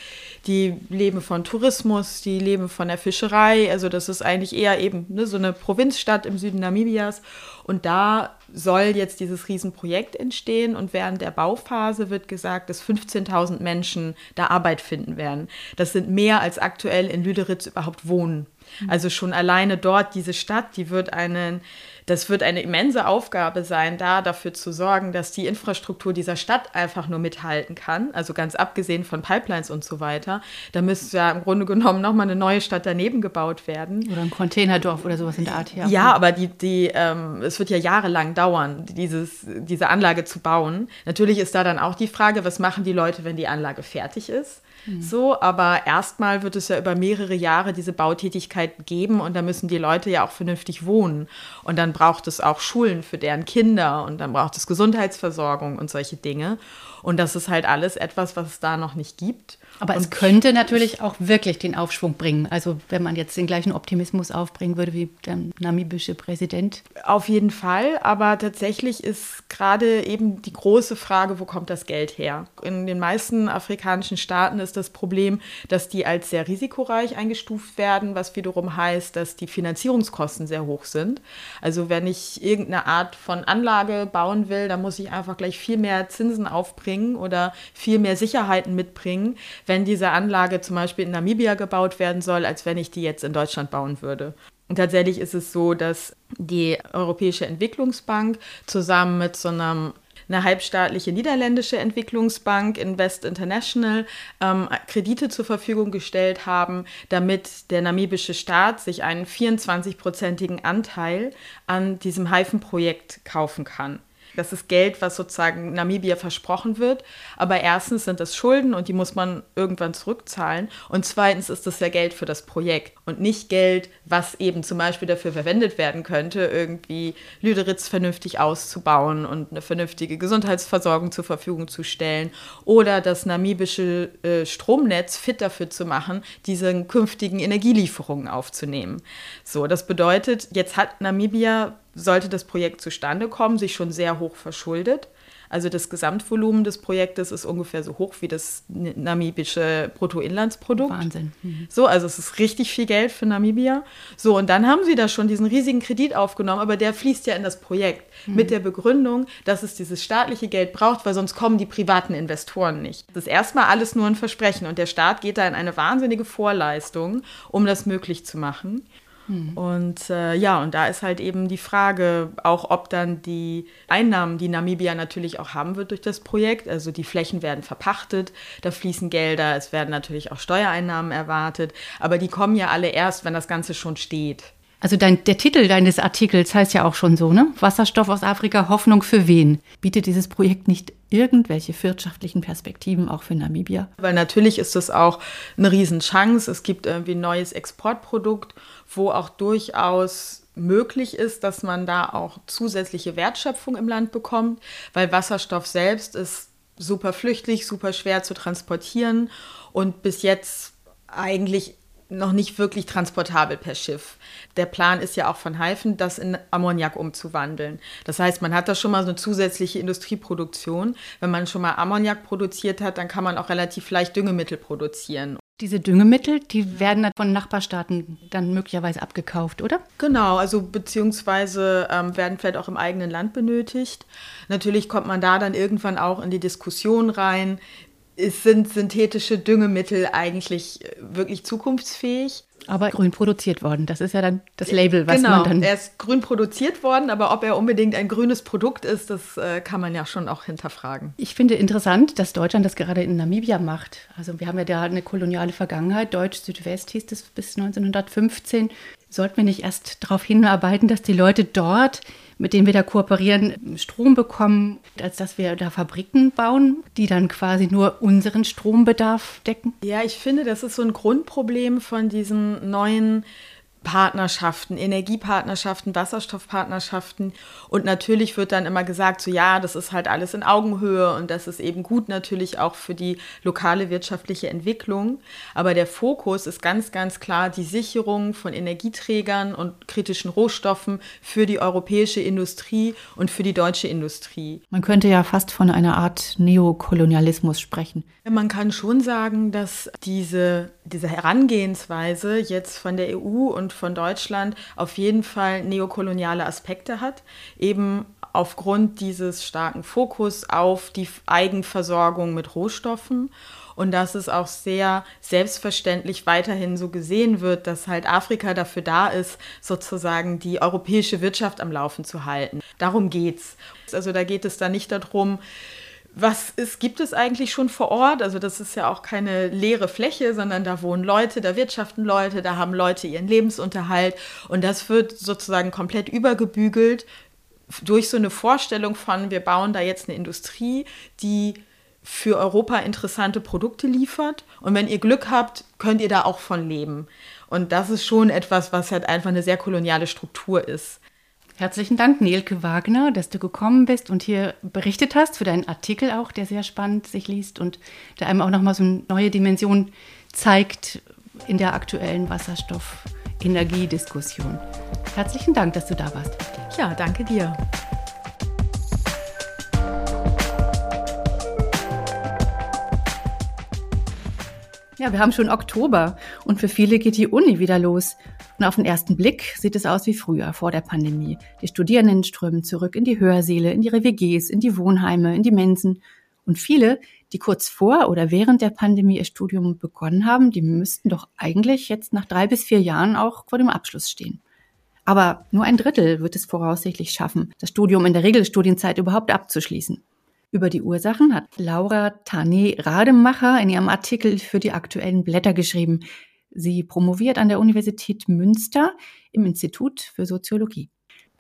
die leben von Tourismus, die leben von der Fischerei. Also das ist eigentlich eher eben ne, so eine Provinzstadt im Süden Namibias. Und da soll jetzt dieses Riesenprojekt entstehen und während der Bauphase wird gesagt, dass 15.000 Menschen da Arbeit finden werden. Das sind mehr als aktuell in Lüderitz überhaupt wohnen. Also schon alleine dort diese Stadt, die wird einen, das wird eine immense Aufgabe sein, da dafür zu sorgen, dass die Infrastruktur dieser Stadt einfach nur mithalten kann. Also ganz abgesehen von Pipelines und so weiter. Da müsste ja im Grunde genommen nochmal eine neue Stadt daneben gebaut werden. Oder ein Containerdorf oder sowas in der Art hier. Ja, aber die, die, ähm, es wird ja jahrelang dauern, dieses, diese Anlage zu bauen. Natürlich ist da dann auch die Frage, was machen die Leute, wenn die Anlage fertig ist? Mhm. So, aber erstmal wird es ja über mehrere Jahre diese Bautätigkeit geben und da müssen die Leute ja auch vernünftig wohnen. Und dann braucht es auch Schulen für deren Kinder und dann braucht es Gesundheitsversorgung und solche Dinge. Und das ist halt alles etwas, was es da noch nicht gibt. Aber es könnte natürlich auch wirklich den Aufschwung bringen. Also wenn man jetzt den gleichen Optimismus aufbringen würde wie der namibische Präsident. Auf jeden Fall. Aber tatsächlich ist gerade eben die große Frage, wo kommt das Geld her? In den meisten afrikanischen Staaten ist das Problem, dass die als sehr risikoreich eingestuft werden, was wiederum heißt, dass die Finanzierungskosten sehr hoch sind. Also wenn ich irgendeine Art von Anlage bauen will, dann muss ich einfach gleich viel mehr Zinsen aufbringen oder viel mehr Sicherheiten mitbringen wenn diese Anlage zum Beispiel in Namibia gebaut werden soll, als wenn ich die jetzt in Deutschland bauen würde. Und tatsächlich ist es so, dass die Europäische Entwicklungsbank zusammen mit so einem eine halbstaatliche niederländische Entwicklungsbank Invest International ähm, Kredite zur Verfügung gestellt haben, damit der namibische Staat sich einen 24-prozentigen Anteil an diesem Haifenprojekt kaufen kann. Das ist Geld, was sozusagen Namibia versprochen wird. Aber erstens sind das Schulden und die muss man irgendwann zurückzahlen. Und zweitens ist das ja Geld für das Projekt und nicht Geld, was eben zum Beispiel dafür verwendet werden könnte, irgendwie Lüderitz vernünftig auszubauen und eine vernünftige Gesundheitsversorgung zur Verfügung zu stellen oder das namibische äh, Stromnetz fit dafür zu machen, diese künftigen Energielieferungen aufzunehmen. So, das bedeutet, jetzt hat Namibia sollte das Projekt zustande kommen, sich schon sehr hoch verschuldet. Also das Gesamtvolumen des Projektes ist ungefähr so hoch wie das namibische Bruttoinlandsprodukt. Wahnsinn. Mhm. So, also es ist richtig viel Geld für Namibia. So, und dann haben sie da schon diesen riesigen Kredit aufgenommen, aber der fließt ja in das Projekt mhm. mit der Begründung, dass es dieses staatliche Geld braucht, weil sonst kommen die privaten Investoren nicht. Das ist erstmal alles nur ein Versprechen und der Staat geht da in eine wahnsinnige Vorleistung, um das möglich zu machen. Mhm. Und äh, ja, und da ist halt eben die Frage, auch ob dann die Einnahmen, die Namibia natürlich auch haben wird durch das Projekt, also die Flächen werden verpachtet, da fließen Gelder, es werden natürlich auch Steuereinnahmen erwartet, aber die kommen ja alle erst, wenn das Ganze schon steht. Also dein, der Titel deines Artikels heißt ja auch schon so, ne? Wasserstoff aus Afrika, Hoffnung für wen? Bietet dieses Projekt nicht irgendwelche wirtschaftlichen Perspektiven auch für Namibia? Weil natürlich ist das auch eine Riesenchance. Es gibt irgendwie ein neues Exportprodukt, wo auch durchaus möglich ist, dass man da auch zusätzliche Wertschöpfung im Land bekommt, weil Wasserstoff selbst ist super flüchtig, super schwer zu transportieren und bis jetzt eigentlich noch nicht wirklich transportabel per Schiff. Der Plan ist ja auch von Haifen, das in Ammoniak umzuwandeln. Das heißt, man hat da schon mal so eine zusätzliche Industrieproduktion. Wenn man schon mal Ammoniak produziert hat, dann kann man auch relativ leicht Düngemittel produzieren. Diese Düngemittel, die werden von Nachbarstaaten dann möglicherweise abgekauft, oder? Genau, also beziehungsweise ähm, werden vielleicht auch im eigenen Land benötigt. Natürlich kommt man da dann irgendwann auch in die Diskussion rein, sind synthetische Düngemittel eigentlich äh, wirklich zukunftsfähig. Aber grün produziert worden, das ist ja dann das Label, was genau, man dann. Er ist grün produziert worden, aber ob er unbedingt ein grünes Produkt ist, das äh, kann man ja schon auch hinterfragen. Ich finde interessant, dass Deutschland das gerade in Namibia macht. Also wir haben ja da eine koloniale Vergangenheit. Deutsch-Südwest hieß es bis 1915. Sollten wir nicht erst darauf hinarbeiten, dass die Leute dort mit denen wir da kooperieren, Strom bekommen, als dass wir da Fabriken bauen, die dann quasi nur unseren Strombedarf decken? Ja, ich finde, das ist so ein Grundproblem von diesen neuen Partnerschaften, Energiepartnerschaften, Wasserstoffpartnerschaften. Und natürlich wird dann immer gesagt, so ja, das ist halt alles in Augenhöhe und das ist eben gut natürlich auch für die lokale wirtschaftliche Entwicklung. Aber der Fokus ist ganz, ganz klar die Sicherung von Energieträgern und kritischen Rohstoffen für die europäische Industrie und für die deutsche Industrie. Man könnte ja fast von einer Art Neokolonialismus sprechen. Man kann schon sagen, dass diese, diese Herangehensweise jetzt von der EU und von Deutschland auf jeden Fall neokoloniale Aspekte hat, eben aufgrund dieses starken Fokus auf die Eigenversorgung mit Rohstoffen und dass es auch sehr selbstverständlich weiterhin so gesehen wird, dass halt Afrika dafür da ist, sozusagen die europäische Wirtschaft am Laufen zu halten. Darum geht's. Also da geht es dann nicht darum, was ist, gibt es eigentlich schon vor Ort? Also das ist ja auch keine leere Fläche, sondern da wohnen Leute, da wirtschaften Leute, da haben Leute ihren Lebensunterhalt und das wird sozusagen komplett übergebügelt durch so eine Vorstellung von, wir bauen da jetzt eine Industrie, die für Europa interessante Produkte liefert und wenn ihr Glück habt, könnt ihr da auch von leben. Und das ist schon etwas, was halt einfach eine sehr koloniale Struktur ist. Herzlichen Dank, Nelke Wagner, dass du gekommen bist und hier berichtet hast für deinen Artikel auch, der sehr spannend sich liest und der einem auch nochmal so eine neue Dimension zeigt in der aktuellen Wasserstoff-Energiediskussion. Herzlichen Dank, dass du da warst. Ja, danke dir. Ja, wir haben schon Oktober und für viele geht die Uni wieder los. Und auf den ersten Blick sieht es aus wie früher, vor der Pandemie. Die Studierenden strömen zurück in die Hörsäle, in ihre WGs, in die Wohnheime, in die Mensen. Und viele, die kurz vor oder während der Pandemie ihr Studium begonnen haben, die müssten doch eigentlich jetzt nach drei bis vier Jahren auch vor dem Abschluss stehen. Aber nur ein Drittel wird es voraussichtlich schaffen, das Studium in der Regelstudienzeit überhaupt abzuschließen. Über die Ursachen hat Laura Tane Rademacher in ihrem Artikel für die aktuellen Blätter geschrieben. Sie promoviert an der Universität Münster im Institut für Soziologie.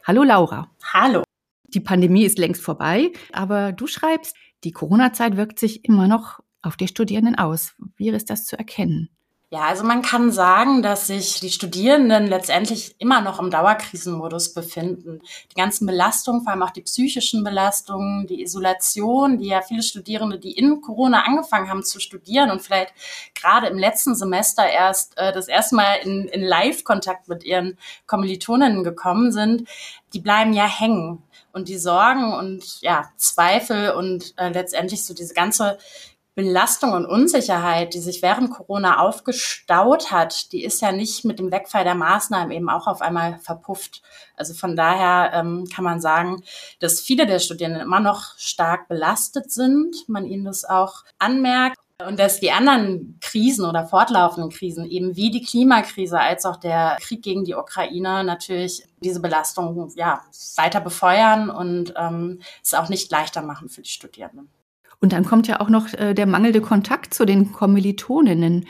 Hallo Laura. Hallo. Die Pandemie ist längst vorbei, aber du schreibst, die Corona-Zeit wirkt sich immer noch auf die Studierenden aus. Wie ist das zu erkennen? Ja, also man kann sagen, dass sich die Studierenden letztendlich immer noch im Dauerkrisenmodus befinden. Die ganzen Belastungen, vor allem auch die psychischen Belastungen, die Isolation, die ja viele Studierende, die in Corona angefangen haben zu studieren und vielleicht gerade im letzten Semester erst äh, das erste Mal in, in Live-Kontakt mit ihren Kommilitoninnen gekommen sind, die bleiben ja hängen. Und die Sorgen und ja, Zweifel und äh, letztendlich so diese ganze Belastung und Unsicherheit, die sich während Corona aufgestaut hat, die ist ja nicht mit dem Wegfall der Maßnahmen eben auch auf einmal verpufft. Also von daher ähm, kann man sagen, dass viele der Studierenden immer noch stark belastet sind, man ihnen das auch anmerkt und dass die anderen Krisen oder fortlaufenden Krisen, eben wie die Klimakrise als auch der Krieg gegen die Ukraine, natürlich diese Belastung ja, weiter befeuern und ähm, es auch nicht leichter machen für die Studierenden. Und dann kommt ja auch noch äh, der mangelnde Kontakt zu den Kommilitoninnen.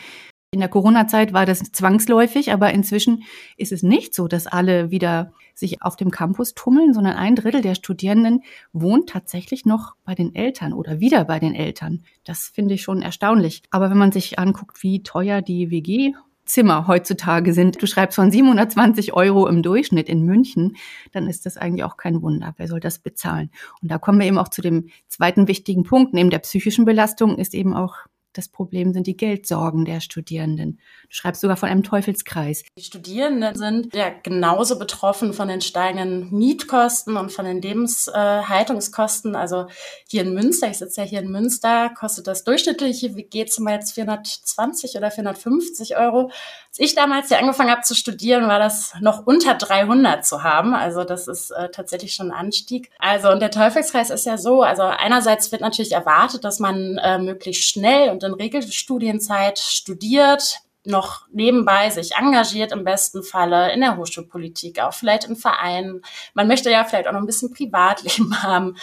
In der Corona-Zeit war das zwangsläufig, aber inzwischen ist es nicht so, dass alle wieder sich auf dem Campus tummeln, sondern ein Drittel der Studierenden wohnt tatsächlich noch bei den Eltern oder wieder bei den Eltern. Das finde ich schon erstaunlich. Aber wenn man sich anguckt, wie teuer die WG Zimmer heutzutage sind. Du schreibst von 720 Euro im Durchschnitt in München, dann ist das eigentlich auch kein Wunder. Wer soll das bezahlen? Und da kommen wir eben auch zu dem zweiten wichtigen Punkt. Neben der psychischen Belastung ist eben auch das Problem sind die Geldsorgen der Studierenden. Du schreibst sogar von einem Teufelskreis. Die Studierenden sind ja genauso betroffen von den steigenden Mietkosten und von den Lebenshaltungskosten. also hier in Münster, ich sitze ja hier in Münster, kostet das durchschnittliche WG-Zimmer jetzt 420 oder 450 Euro. Als ich damals hier angefangen habe zu studieren, war das noch unter 300 zu haben. Also das ist äh, tatsächlich schon ein Anstieg. Also und der Teufelskreis ist ja so, also einerseits wird natürlich erwartet, dass man äh, möglichst schnell und in Regelstudienzeit studiert, noch nebenbei sich engagiert im besten Falle in der Hochschulpolitik, auch vielleicht in Vereinen. Man möchte ja vielleicht auch noch ein bisschen Privatleben <laughs> haben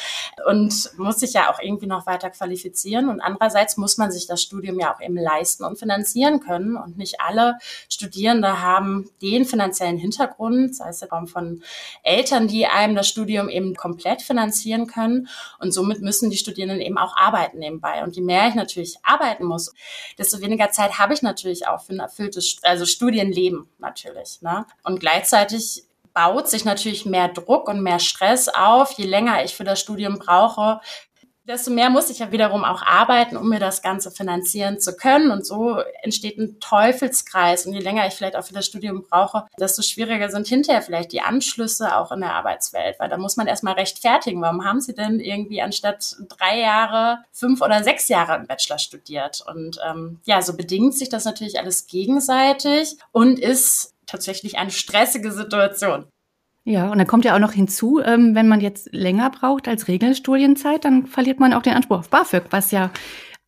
und muss sich ja auch irgendwie noch weiter qualifizieren. Und andererseits muss man sich das Studium ja auch eben leisten und finanzieren können. Und nicht alle Studierende haben den finanziellen Hintergrund, sei es in Form von Eltern, die einem das Studium eben komplett finanzieren können. Und somit müssen die Studierenden eben auch arbeiten nebenbei. Und je mehr ich natürlich arbeiten muss, desto weniger Zeit habe ich natürlich auch für ein erfülltes, also Studienleben natürlich. Ne? Und gleichzeitig baut sich natürlich mehr Druck und mehr Stress auf, je länger ich für das Studium brauche, desto mehr muss ich ja wiederum auch arbeiten, um mir das Ganze finanzieren zu können. Und so entsteht ein Teufelskreis. Und je länger ich vielleicht auch für das Studium brauche, desto schwieriger sind hinterher vielleicht die Anschlüsse auch in der Arbeitswelt. Weil da muss man erstmal rechtfertigen. Warum haben Sie denn irgendwie anstatt drei Jahre fünf oder sechs Jahre im Bachelor studiert? Und ähm, ja, so bedingt sich das natürlich alles gegenseitig und ist tatsächlich eine stressige Situation. Ja, und dann kommt ja auch noch hinzu, ähm, wenn man jetzt länger braucht als Regelstudienzeit, dann verliert man auch den Anspruch auf BAföG, was ja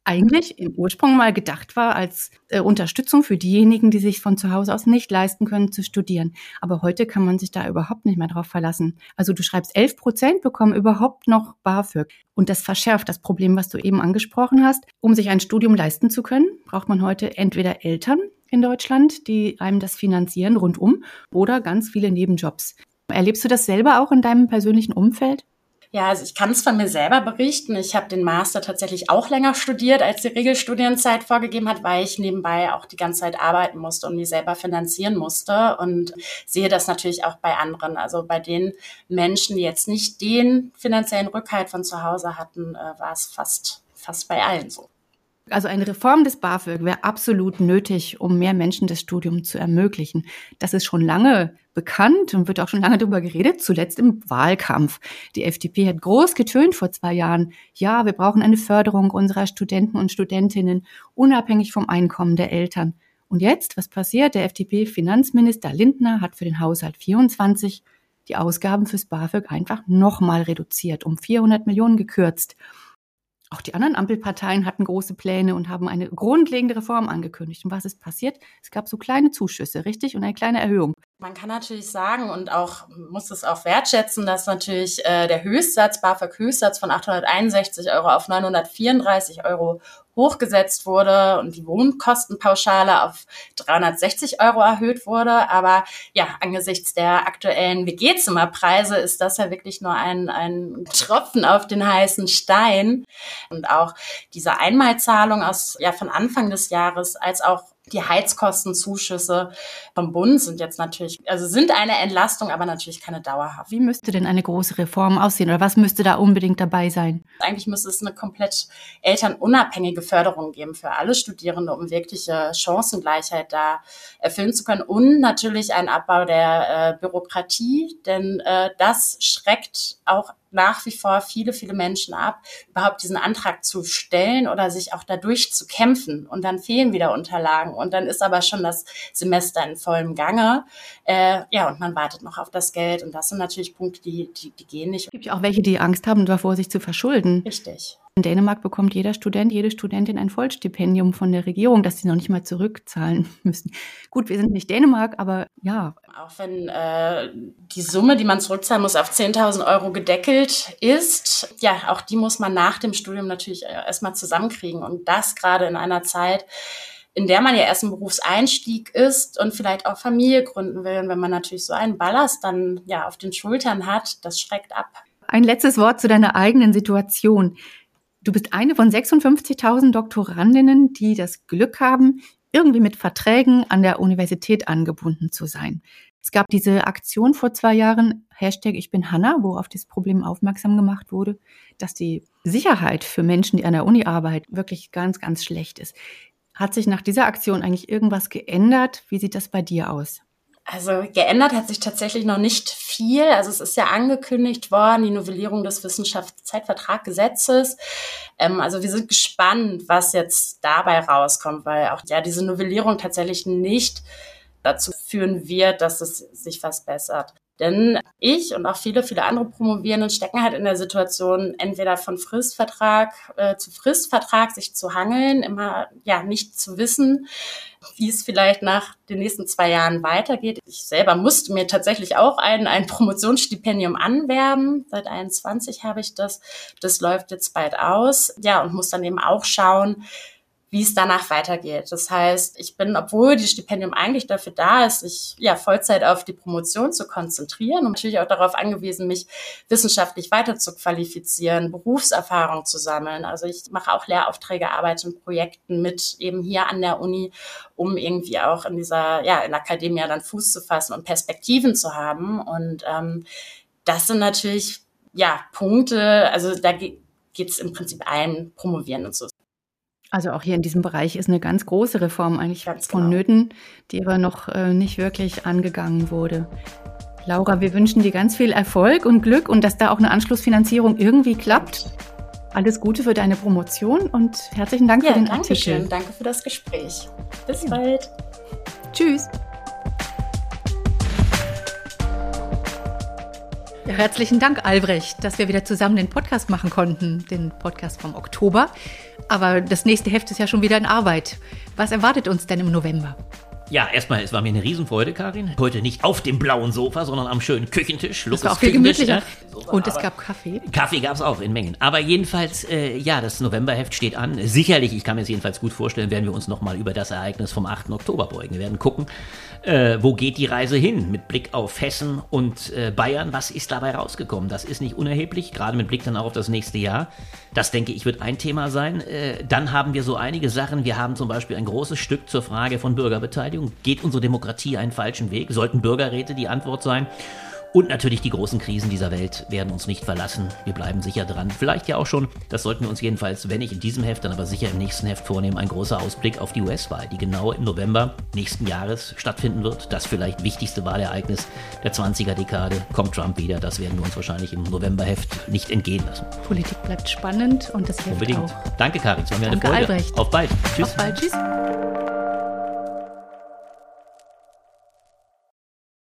eigentlich im Ursprung mal gedacht war als äh, Unterstützung für diejenigen, die sich von zu Hause aus nicht leisten können zu studieren. Aber heute kann man sich da überhaupt nicht mehr drauf verlassen. Also du schreibst, 11 Prozent bekommen überhaupt noch BAföG. Und das verschärft das Problem, was du eben angesprochen hast. Um sich ein Studium leisten zu können, braucht man heute entweder Eltern in Deutschland, die einem das finanzieren rundum, oder ganz viele Nebenjobs. Erlebst du das selber auch in deinem persönlichen Umfeld? Ja, also ich kann es von mir selber berichten. Ich habe den Master tatsächlich auch länger studiert, als die Regelstudienzeit vorgegeben hat, weil ich nebenbei auch die ganze Zeit arbeiten musste und mich selber finanzieren musste und sehe das natürlich auch bei anderen. Also bei den Menschen, die jetzt nicht den finanziellen Rückhalt von zu Hause hatten, äh, war es fast, fast bei allen so. Also eine Reform des BAföG wäre absolut nötig, um mehr Menschen das Studium zu ermöglichen. Das ist schon lange bekannt und wird auch schon lange darüber geredet, zuletzt im Wahlkampf. Die FDP hat groß getönt vor zwei Jahren. Ja, wir brauchen eine Förderung unserer Studenten und Studentinnen, unabhängig vom Einkommen der Eltern. Und jetzt, was passiert? Der FDP-Finanzminister Lindner hat für den Haushalt 24 die Ausgaben fürs BAföG einfach nochmal reduziert, um 400 Millionen gekürzt. Auch die anderen Ampelparteien hatten große Pläne und haben eine grundlegende Reform angekündigt. Und was ist passiert? Es gab so kleine Zuschüsse, richtig? Und eine kleine Erhöhung. Man kann natürlich sagen und auch muss es auch wertschätzen, dass natürlich äh, der Höchstsatz, BAföG-Höchstsatz von 861 Euro auf 934 Euro hochgesetzt wurde und die Wohnkostenpauschale auf 360 Euro erhöht wurde. Aber ja, angesichts der aktuellen WG-Zimmerpreise ist das ja wirklich nur ein, ein Tropfen auf den heißen Stein. Und auch diese Einmalzahlung aus, ja, von Anfang des Jahres als auch die Heizkostenzuschüsse vom Bund sind jetzt natürlich, also sind eine Entlastung, aber natürlich keine dauerhaft. Wie müsste denn eine große Reform aussehen oder was müsste da unbedingt dabei sein? Eigentlich müsste es eine komplett elternunabhängige Förderung geben für alle Studierende, um wirkliche Chancengleichheit da erfüllen zu können und natürlich ein Abbau der äh, Bürokratie, denn äh, das schreckt auch nach wie vor viele, viele Menschen ab, überhaupt diesen Antrag zu stellen oder sich auch dadurch zu kämpfen. Und dann fehlen wieder Unterlagen. Und dann ist aber schon das Semester in vollem Gange. Äh, ja, und man wartet noch auf das Geld. Und das sind natürlich Punkte, die, die, die gehen nicht. Es gibt ja auch welche, die Angst haben davor, sich zu verschulden. Richtig. In Dänemark bekommt jeder Student, jede Studentin ein Vollstipendium von der Regierung, das sie noch nicht mal zurückzahlen <laughs> müssen. Gut, wir sind nicht Dänemark, aber ja. Auch wenn äh, die Summe, die man zurückzahlen muss, auf 10.000 Euro gedeckelt ist, ja, auch die muss man nach dem Studium natürlich erstmal zusammenkriegen. Und das gerade in einer Zeit, in der man ja erst im Berufseinstieg ist und vielleicht auch Familie gründen will. Und wenn man natürlich so einen Ballast dann ja auf den Schultern hat, das schreckt ab. Ein letztes Wort zu deiner eigenen Situation. Du bist eine von 56.000 Doktorandinnen, die das Glück haben, irgendwie mit Verträgen an der Universität angebunden zu sein. Es gab diese Aktion vor zwei Jahren, Hashtag Ich bin Hanna, wo auf das Problem aufmerksam gemacht wurde, dass die Sicherheit für Menschen, die an der Uni arbeiten, wirklich ganz, ganz schlecht ist. Hat sich nach dieser Aktion eigentlich irgendwas geändert? Wie sieht das bei dir aus? Also geändert hat sich tatsächlich noch nicht viel. Also es ist ja angekündigt worden, die Novellierung des Wissenschaftszeitvertraggesetzes. Ähm, also wir sind gespannt, was jetzt dabei rauskommt, weil auch ja diese Novellierung tatsächlich nicht dazu führen wird, dass es sich was bessert. Denn ich und auch viele, viele andere Promovierenden stecken halt in der Situation, entweder von Fristvertrag äh, zu Fristvertrag sich zu hangeln, immer ja nicht zu wissen, wie es vielleicht nach den nächsten zwei Jahren weitergeht. Ich selber musste mir tatsächlich auch ein, ein Promotionsstipendium anwerben. Seit 21 habe ich das. Das läuft jetzt bald aus. Ja, und muss dann eben auch schauen, wie es danach weitergeht. Das heißt, ich bin, obwohl die Stipendium eigentlich dafür da ist, sich ja Vollzeit auf die Promotion zu konzentrieren und natürlich auch darauf angewiesen, mich wissenschaftlich weiter zu qualifizieren, Berufserfahrung zu sammeln. Also ich mache auch Lehraufträge, arbeite in Projekten mit eben hier an der Uni, um irgendwie auch in dieser, ja, in Akademie dann Fuß zu fassen und Perspektiven zu haben. Und ähm, das sind natürlich ja Punkte, also da geht es im Prinzip allen Promovierenden so. Also auch hier in diesem Bereich ist eine ganz große Reform eigentlich ganz vonnöten, genau. die aber noch äh, nicht wirklich angegangen wurde. Laura, wir wünschen dir ganz viel Erfolg und Glück und dass da auch eine Anschlussfinanzierung irgendwie klappt. Alles Gute für deine Promotion und herzlichen Dank ja, für den danke Artikel. Schön. Danke für das Gespräch. Bis ja. bald. Tschüss. Herzlichen Dank, Albrecht, dass wir wieder zusammen den Podcast machen konnten, den Podcast vom Oktober. Aber das nächste Heft ist ja schon wieder in Arbeit. Was erwartet uns denn im November? Ja, erstmal, es war mir eine Riesenfreude, Karin. Heute nicht auf dem blauen Sofa, sondern am schönen Küchentisch. Das war auch viel gemütlicher. Und es gab Kaffee. Kaffee gab es auch in Mengen. Aber jedenfalls, äh, ja, das Novemberheft steht an. Sicherlich, ich kann mir es jedenfalls gut vorstellen, werden wir uns nochmal über das Ereignis vom 8. Oktober beugen. Wir werden gucken, äh, wo geht die Reise hin mit Blick auf Hessen und äh, Bayern. Was ist dabei rausgekommen? Das ist nicht unerheblich, gerade mit Blick dann auch auf das nächste Jahr. Das, denke ich, wird ein Thema sein. Äh, dann haben wir so einige Sachen. Wir haben zum Beispiel ein großes Stück zur Frage von Bürgerbeteiligung. Geht unsere Demokratie einen falschen Weg? Sollten Bürgerräte die Antwort sein? Und natürlich die großen Krisen dieser Welt werden uns nicht verlassen. Wir bleiben sicher dran. Vielleicht ja auch schon, das sollten wir uns jedenfalls, wenn nicht in diesem Heft, dann aber sicher im nächsten Heft vornehmen, ein großer Ausblick auf die US-Wahl, die genau im November nächsten Jahres stattfinden wird. Das vielleicht wichtigste Wahlereignis der 20er-Dekade. Kommt Trump wieder, das werden wir uns wahrscheinlich im Novemberheft nicht entgehen lassen. Politik bleibt spannend und das Heft Unbedingt. auch. Danke, Karin. Es war mir eine Freude. Albrecht. Auf bald. Tschüss. Auf bald. Tschüss.